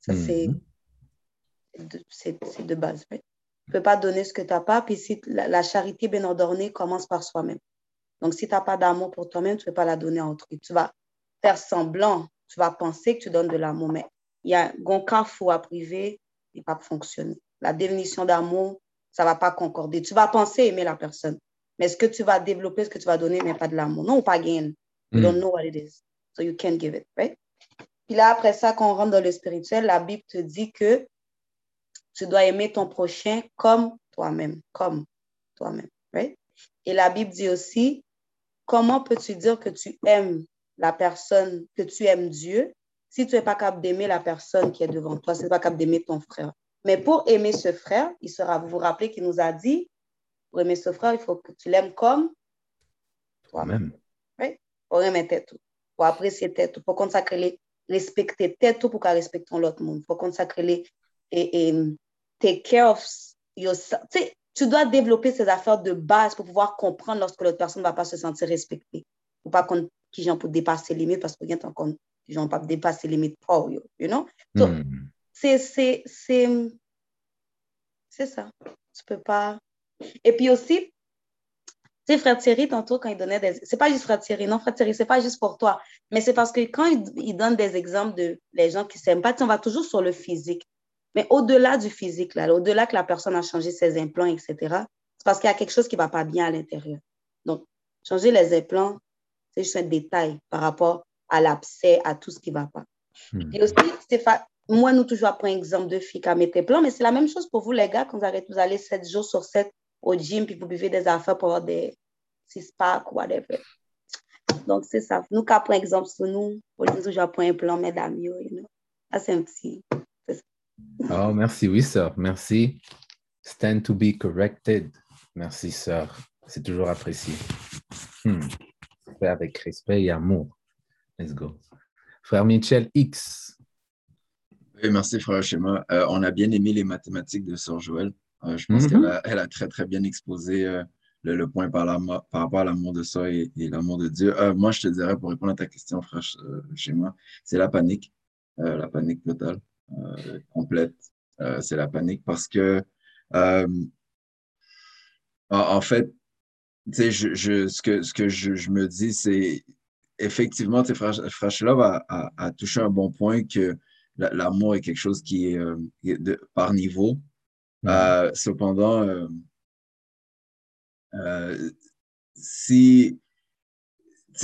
Ça, c'est mhm. de, de base. Oui. Tu ne peux pas donner ce que tu n'as pas. Puis si la, charité bien ordonnée commence par soi-même. Donc, si tu n'as pas d'amour pour toi-même, tu ne peux pas la donner à autrui. Tu vas faire semblant, tu vas penser que tu donnes de l'amour, mais il y a un cas fou à privé, il ne va pas fonctionner. La définition d'amour, ça ne va pas concorder. Tu vas penser aimer la personne, mais ce que tu vas développer, ce que tu vas donner n'est pas de l'amour. Non, pas gain. You don't mm. know what it is. So you can't give it, right? Puis là, après ça, quand on rentre dans le spirituel, la Bible te dit que tu dois aimer ton prochain comme toi-même, comme toi-même. Right? Et la Bible dit aussi, comment peux-tu dire que tu aimes la personne, que tu aimes Dieu, si tu n'es pas capable d'aimer la personne qui est devant toi, si tu n'es pas capable d'aimer ton frère? Mais pour aimer ce frère, il sera, vous vous rappelez qu'il nous a dit, pour aimer ce frère, il faut que tu l'aimes comme toi-même. Oui, pour aimer tout, pour apprécier tout, pour consacrer les, respecter tout pour qu'elle respecte l'autre monde, pour consacrer les, et, et, take care of yourself. Tu, dois développer ces affaires de base pour pouvoir comprendre lorsque l'autre personne ne va pas se sentir respectée. Ou pas qu'on qui gens pour dépasser les limites parce que gens pas dépasser les limites pour you, you know? So, hmm. C'est c'est c'est ça. Tu peux pas. Et puis aussi, tu sais, Frère Thierry, tantôt, quand il donnait des. C'est pas juste Frère Thierry, non, Frère Thierry, c'est pas juste pour toi. Mais c'est parce que quand il, il, donne des exemples de les gens qui s'aiment pas, on va toujours sur le physique. Mais au-delà du physique, là, au-delà que la personne a changé ses implants, etc., c'est parce qu'il y a quelque chose qui ne va pas bien à l'intérieur. Donc, changer les implants, c'est juste un détail par rapport à l'abcès, à tout ce qui ne va pas. Hmm. Et aussi, moi, nous toujours un exemple de filles qui mettent plans, mais c'est la même chose pour vous, les gars, quand vous, arrêtez, vous allez 7 jours sur 7 au gym, puis vous buvez des affaires pour avoir des six-packs ou whatever. Donc, c'est ça. Nous, quand un exemple sur nous, on dit toujours un plan, mesdames, you know. Ça, c'est un petit, Oh, merci, oui, sœur. Merci. Stand to be corrected. Merci, sœur. C'est toujours apprécié. Hmm. avec respect et amour. Let's go. Frère Michel X. Oui, merci, frère Schéma. Euh, on a bien aimé les mathématiques de sœur Joël. Euh, je pense mm-hmm. qu'elle a, très, très bien exposé euh, le, point par, par, rapport à l'amour de soi et, l'amour de Dieu. moi, je te dirais, pour répondre à ta question, frère Schéma, c'est la panique, la panique totale. Complète, c'est la panique parce que, en, fait, je, ce que, ce que je, me dis, c'est effectivement, Frachelov a, a, a, touché un bon point que l'amour est quelque chose qui est, de, par niveau. Euh, cependant, euh, euh, si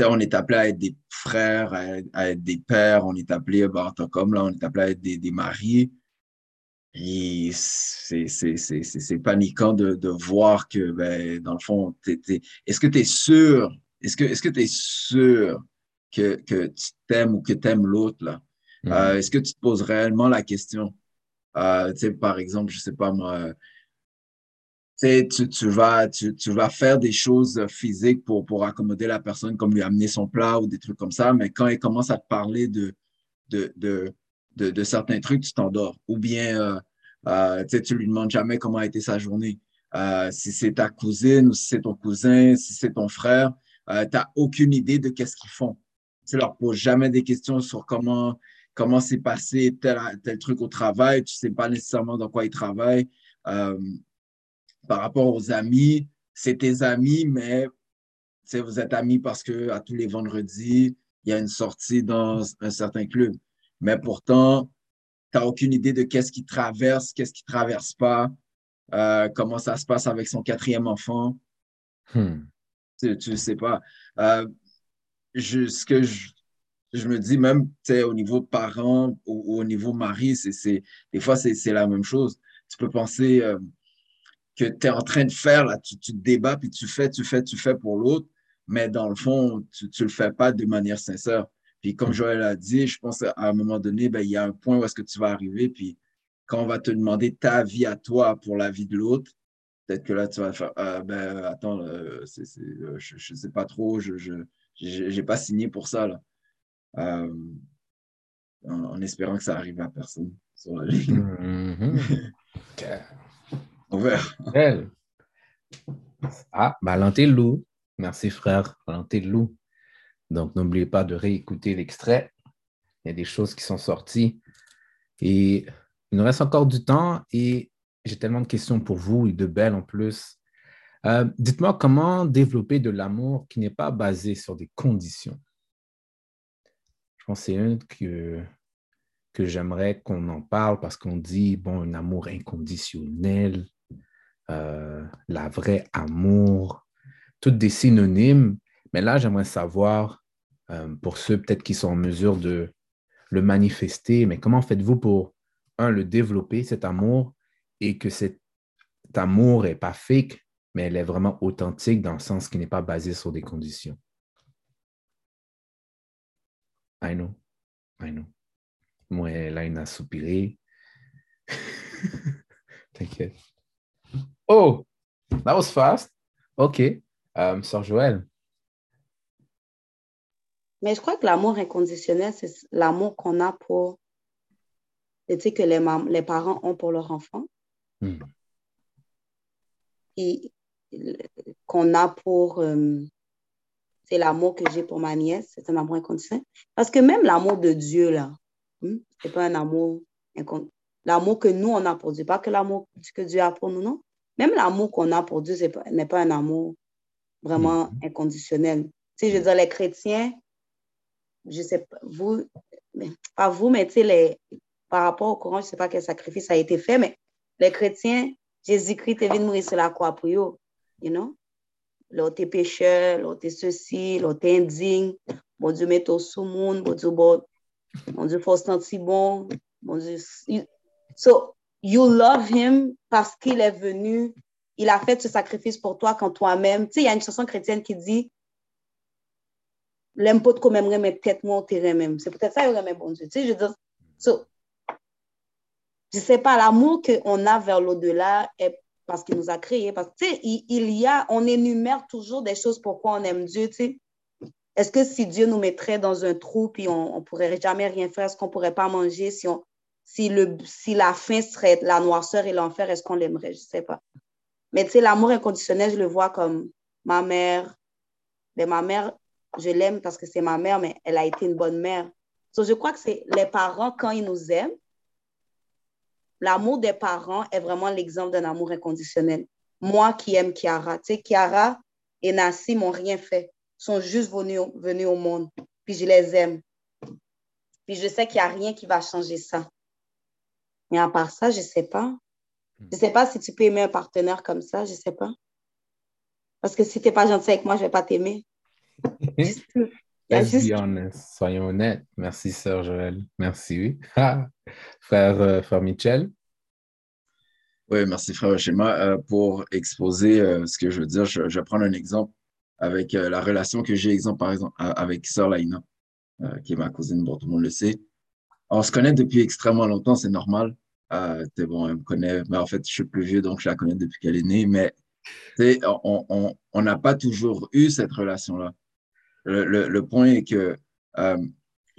on est appelé à être des frères, à, être des pères, on est appelé, bah, comme là, on est appelé à être des, des maris. Et c'est paniquant de, de, voir que, ben, dans le fond, est-ce que tu es sûr, est-ce que est-ce que tu es sûr que, que tu t'aimes ou que tu aimes l'autre, là? Euh, est-ce que tu te poses réellement la question? Euh, par exemple, je sais pas moi, tu, tu, vas, tu, tu, vas faire des choses physiques pour, pour accommoder la personne, comme lui amener son plat ou des trucs comme ça, mais quand il commence à te parler de, de, de, de, de certains trucs, tu t'endors. Ou bien, euh, euh, tu lui demandes jamais comment a été sa journée. Euh, si c'est ta cousine ou si c'est ton cousin, si c'est ton frère, tu n'as aucune idée de qu'est-ce qu'ils font. Tu leur poses jamais des questions sur comment comment s'est passé tel, tel truc au travail. Tu sais pas nécessairement dans quoi ils travaillent. Euh, par rapport aux amis, c'est tes amis, mais vous êtes amis parce que à tous les vendredis, il y a une sortie dans un certain club. Mais pourtant, tu n'as aucune idée de qu'est-ce qui traverse, qu'est-ce qui traverse pas, euh, comment ça se passe avec son quatrième enfant. Hmm. Tu ne sais pas. Euh, je, ce que je, je me dis, même au niveau parents ou, au niveau mari, c'est, des fois, c'est, la même chose. Tu peux penser euh, que tu es en train de faire, là, tu, tu, te débats, puis tu fais, tu fais, tu fais pour l'autre, mais dans le fond, tu ne le fais pas de manière sincère. Puis comme Joël a dit, je pense qu'à un moment donné, ben, il y a un point où est-ce que tu vas arriver, puis quand on va te demander ta vie à toi pour la vie de l'autre, peut-être que là, tu vas faire, ah, ben, attends, euh, euh, je ne sais pas trop, je n'ai pas signé pour ça. Là. Euh, en, espérant que ça arrive à personne sur la ligne. Mm-hmm. On verra. Ah, Valentin. Merci, frère. Valentin Loup. Donc, n'oubliez pas de réécouter l'extrait. Il y a des choses qui sont sorties. Et il nous reste encore du temps et j'ai tellement de questions pour vous et de belles en plus. Euh, dites-moi comment développer de l'amour qui n'est pas basé sur des conditions c'est un que, j'aimerais qu'on en parle parce qu'on dit, bon, un amour inconditionnel, euh, la vraie amour, toutes des synonymes. Mais là, j'aimerais savoir, euh, pour ceux peut-être qui sont en mesure de le manifester, mais comment faites-vous pour, un, le développer, cet amour, et que cet amour n'est pas fake, mais elle est vraiment authentique dans le sens qui n'est pas basé sur des conditions? I know. I know. Moi, là, il a soupiré. T'inquiète. Oh, that was fast. OK. Um, Sœur Joël. Mais je crois que l'amour inconditionnel, c'est l'amour qu'on a pour, tu sais, que les, les parents ont pour leur enfant. Hmm. Et qu'on a pour, euh, c'est l'amour que j'ai pour ma nièce, c'est un amour inconditionnel. Parce que même l'amour de Dieu, là, hmm, c'est pas un amour inconditionnel. L'amour que nous, on a pour Dieu, pas que l'amour que Dieu a pour nous, non. Même l'amour qu'on a pour Dieu n'est pas, un amour vraiment hmm. inconditionnel. Tu sais, je veux dire, les chrétiens, je sais pas, vous, pas vous, mais tu sais, les, par rapport au courant, je sais pas quel sacrifice a été fait, mais les chrétiens, Jésus-Christ est venu mourir sur la croix pour eux, you know? Là, t'es pécheur, là, t'es ceci, là, t'es indigne. Mon Dieu, mets au sous monde, mon Dieu, bon, mon Dieu, faut se bon. Mon Dieu. So, you love him parce qu'il est venu, il a fait ce sacrifice pour toi quand toi-même. Tu sais, il y a une chanson chrétienne qui dit L'aime pas même mais peut-être moi, même. C'est peut-être ça, il remet bon Dieu. Tu sais, je dire, so, je sais pas, l'amour qu'on a vers l'au-delà est parce qu'il nous a créés. Parce que, il, il, y a, on énumère toujours des choses pourquoi on aime Dieu, tu sais. Est-ce que si Dieu nous mettrait dans un trou puis on ne pourrait jamais rien faire, est-ce qu'on ne pourrait pas manger si, on, si, le, si la fin serait la noirceur et l'enfer, est-ce qu'on l'aimerait? Je ne sais pas. Mais tu sais, l'amour inconditionnel, je le vois comme ma mère. Mais ma mère, je l'aime parce que c'est ma mère, mais elle a été une bonne mère. Donc, je crois que c'est les parents, quand ils nous aiment, l'amour des parents est vraiment l'exemple d'un amour inconditionnel. Moi qui aime Kiara, tu sais, Kiara et Nassim n'ont rien fait, sont juste venus, venus au monde, puis je les aime. Puis je sais qu'il n'y a rien qui va changer ça. Mais à part ça, je ne sais pas. Je sais pas si tu peux aimer un partenaire comme ça, je sais pas. Parce que si tu n'es pas gentil avec moi, je vais pas t'aimer. Let's be honest. Soyons honnêtes. Merci, Sœur Joël. Merci. frère, euh, Michel. Oui, merci, frère Schéma. Euh, pour exposer euh, ce que je veux dire, je, vais prendre un exemple avec la relation que j'ai, exemple, par exemple, avec Sœur Laina, qui est ma cousine, bon, tout le monde le sait. On se connaît depuis extrêmement longtemps, c'est normal. Euh, bon, elle me connaît, mais en fait, je suis plus vieux, donc je la connais depuis qu'elle est née. Mais on n'a pas toujours eu cette relation-là. Le, point est que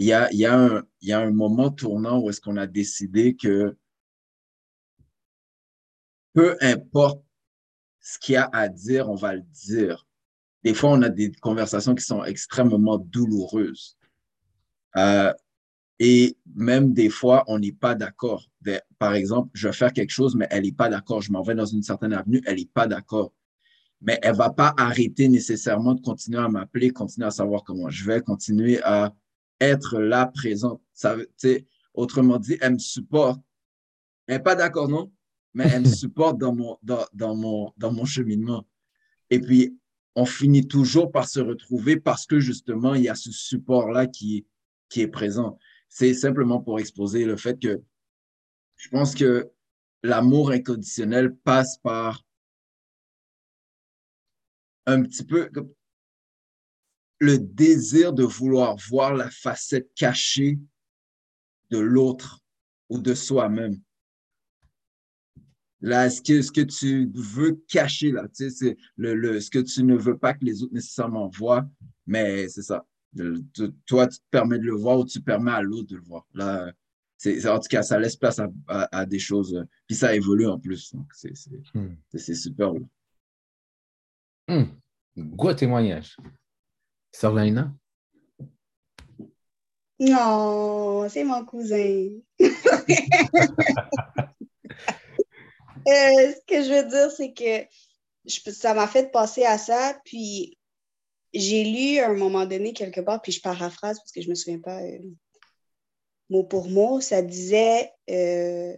il y, a, y, a un, y a un moment tournant où est-ce qu'on a décidé que peu importe ce qu'il y a à dire, on va le dire. Des fois, on a des conversations qui sont extrêmement douloureuses. Euh, et même des fois, on n'est pas d'accord. Par exemple, je vais faire quelque chose, mais elle n'est pas d'accord. Je m'en vais dans une certaine avenue, elle n'est pas d'accord. Mais elle ne va pas arrêter nécessairement de continuer à m'appeler, continuer à savoir comment je vais, continuer à être là présente. Ça, autrement dit, elle me supporte. Elle n'est pas d'accord, non? Mais elle me supporte dans mon, dans, dans, mon, dans mon cheminement. Et puis, on finit toujours par se retrouver parce que justement, il y a ce support-là qui, qui est présent c'est simplement pour exposer le fait que je pense que l'amour inconditionnel passe par un petit peu le désir de vouloir voir la facette cachée de l'autre ou de soi-même. Là, ce que, ce que tu veux cacher, là, tu sais, c'est le, le, ce que tu ne veux pas que les autres nécessairement voient, mais c'est ça toi, tu te permets de le voir ou tu permets à l'autre de le voir. Là, c'est, en tout cas, ça laisse place à, des choses. Euh, puis ça évolue en plus. Donc, c'est, hmm. super. Hmm. Gros témoignage. Sœur Non, c'est mon cousin. Euh, ce que je veux dire, c'est que ça m'a fait passer à ça. Puis j'ai lu à un moment donné quelque part, puis je paraphrase parce que je ne me souviens pas euh, mot pour mot, ça disait euh,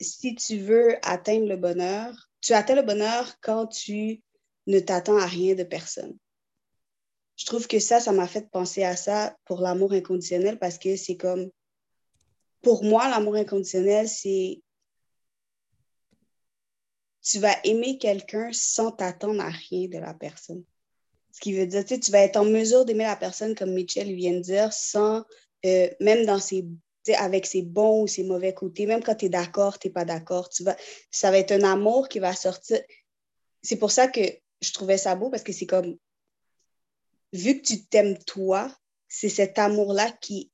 si tu veux atteindre le bonheur, tu atteins le bonheur quand tu ne t'attends à rien de personne. Je trouve que ça, ça m'a fait penser à ça pour l'amour inconditionnel parce que c'est comme, pour moi, l'amour inconditionnel, c'est tu vas aimer quelqu'un sans t'attendre à rien de la personne. Ce qui veut dire, tu, tu vas être en mesure d'aimer la personne, comme Mitchell vient de dire, sans, euh, même dans ses, avec ses bons ou ses mauvais côtés, même quand tu es d'accord, tu n'es pas d'accord, tu vas, ça va être un amour qui va sortir. C'est pour ça que je trouvais ça beau, parce que c'est comme, vu que tu t'aimes toi, c'est cet amour-là qui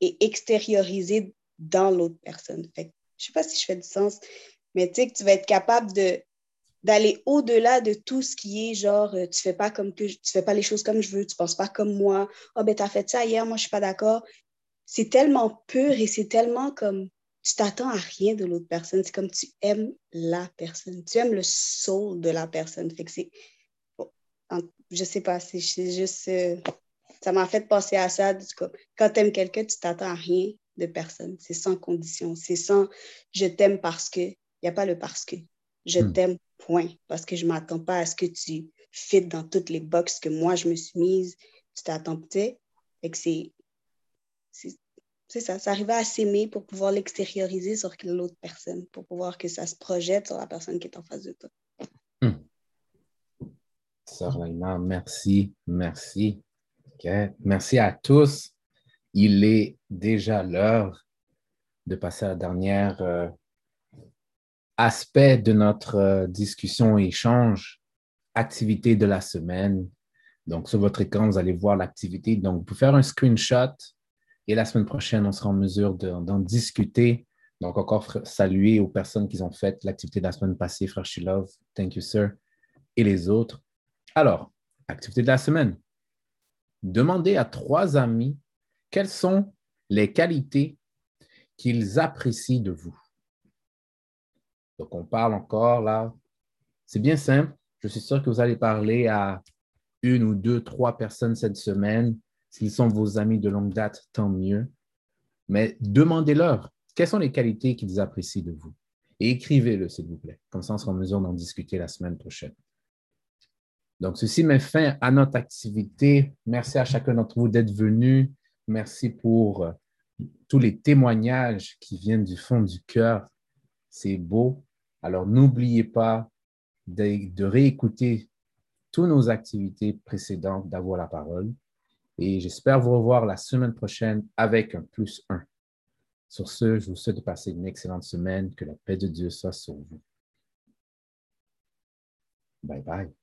est extériorisé dans l'autre personne. Je sais pas si je fais du sens, mais tu sais que tu vas être capable de d'aller au-delà de tout ce qui est genre euh, tu fais pas comme que tu fais pas les choses comme je veux, tu penses pas comme moi. oh, ben t'as fait ça hier, moi je suis pas d'accord. C'est tellement pur et c'est tellement comme tu t'attends à rien de l'autre personne, c'est comme tu aimes la personne, tu aimes le soul de la personne. Fait que c'est je sais pas, c'est juste euh, ça m'a fait penser à ça quand tu aimes quelqu'un, tu t'attends à rien de personne, c'est sans condition, c'est sans je t'aime parce que il n'y a pas le parce que. Je hmm. t'aime point, parce que je ne m'attends pas à ce que tu fites dans toutes les boxes que moi, je me suis mise. Tu t'attends, tu sais. c'est c'est ça, ça arrive à s'aimer pour pouvoir l'extérioriser sur l'autre personne, pour pouvoir que ça se projette sur la personne qui est en face de toi. Merci, merci. Merci à tous. Il est déjà l'heure de passer à la dernière euh, aspect de notre euh, discussion et échange, activité de la semaine. Donc, sur votre écran, vous allez voir l'activité. Donc, vous pouvez faire un screenshot et la semaine prochaine, on sera en mesure d'en discuter. Donc, encore saluer aux personnes qui ont fait l'activité de la semaine passée, Frère Shilov, thank you, sir, et les autres. Alors, activité de la semaine. Demandez à trois amis quelles sont les qualités qu'ils apprécient de vous. Donc, on parle encore là. C'est bien simple. Je suis sûr que vous allez parler à une ou deux, trois personnes cette semaine. S'ils sont vos amis de longue date, tant mieux. Mais demandez-leur quelles sont les qualités qu'ils apprécient de vous? Et écrivez-le, s'il vous plaît. Comme ça, on sera en mesure d'en discuter la semaine prochaine. Donc, ceci met fin à notre activité. Merci à chacun d'entre vous d'être venu. Merci pour euh, tous les témoignages qui viennent du fond du cœur. C'est beau. Alors, n'oubliez pas de, réécouter toutes nos activités précédentes d'avoir la parole. Et j'espère vous revoir la semaine prochaine avec un plus un. Sur ce, je vous souhaite de passer une excellente semaine. Que la paix de Dieu soit sur vous. Bye bye.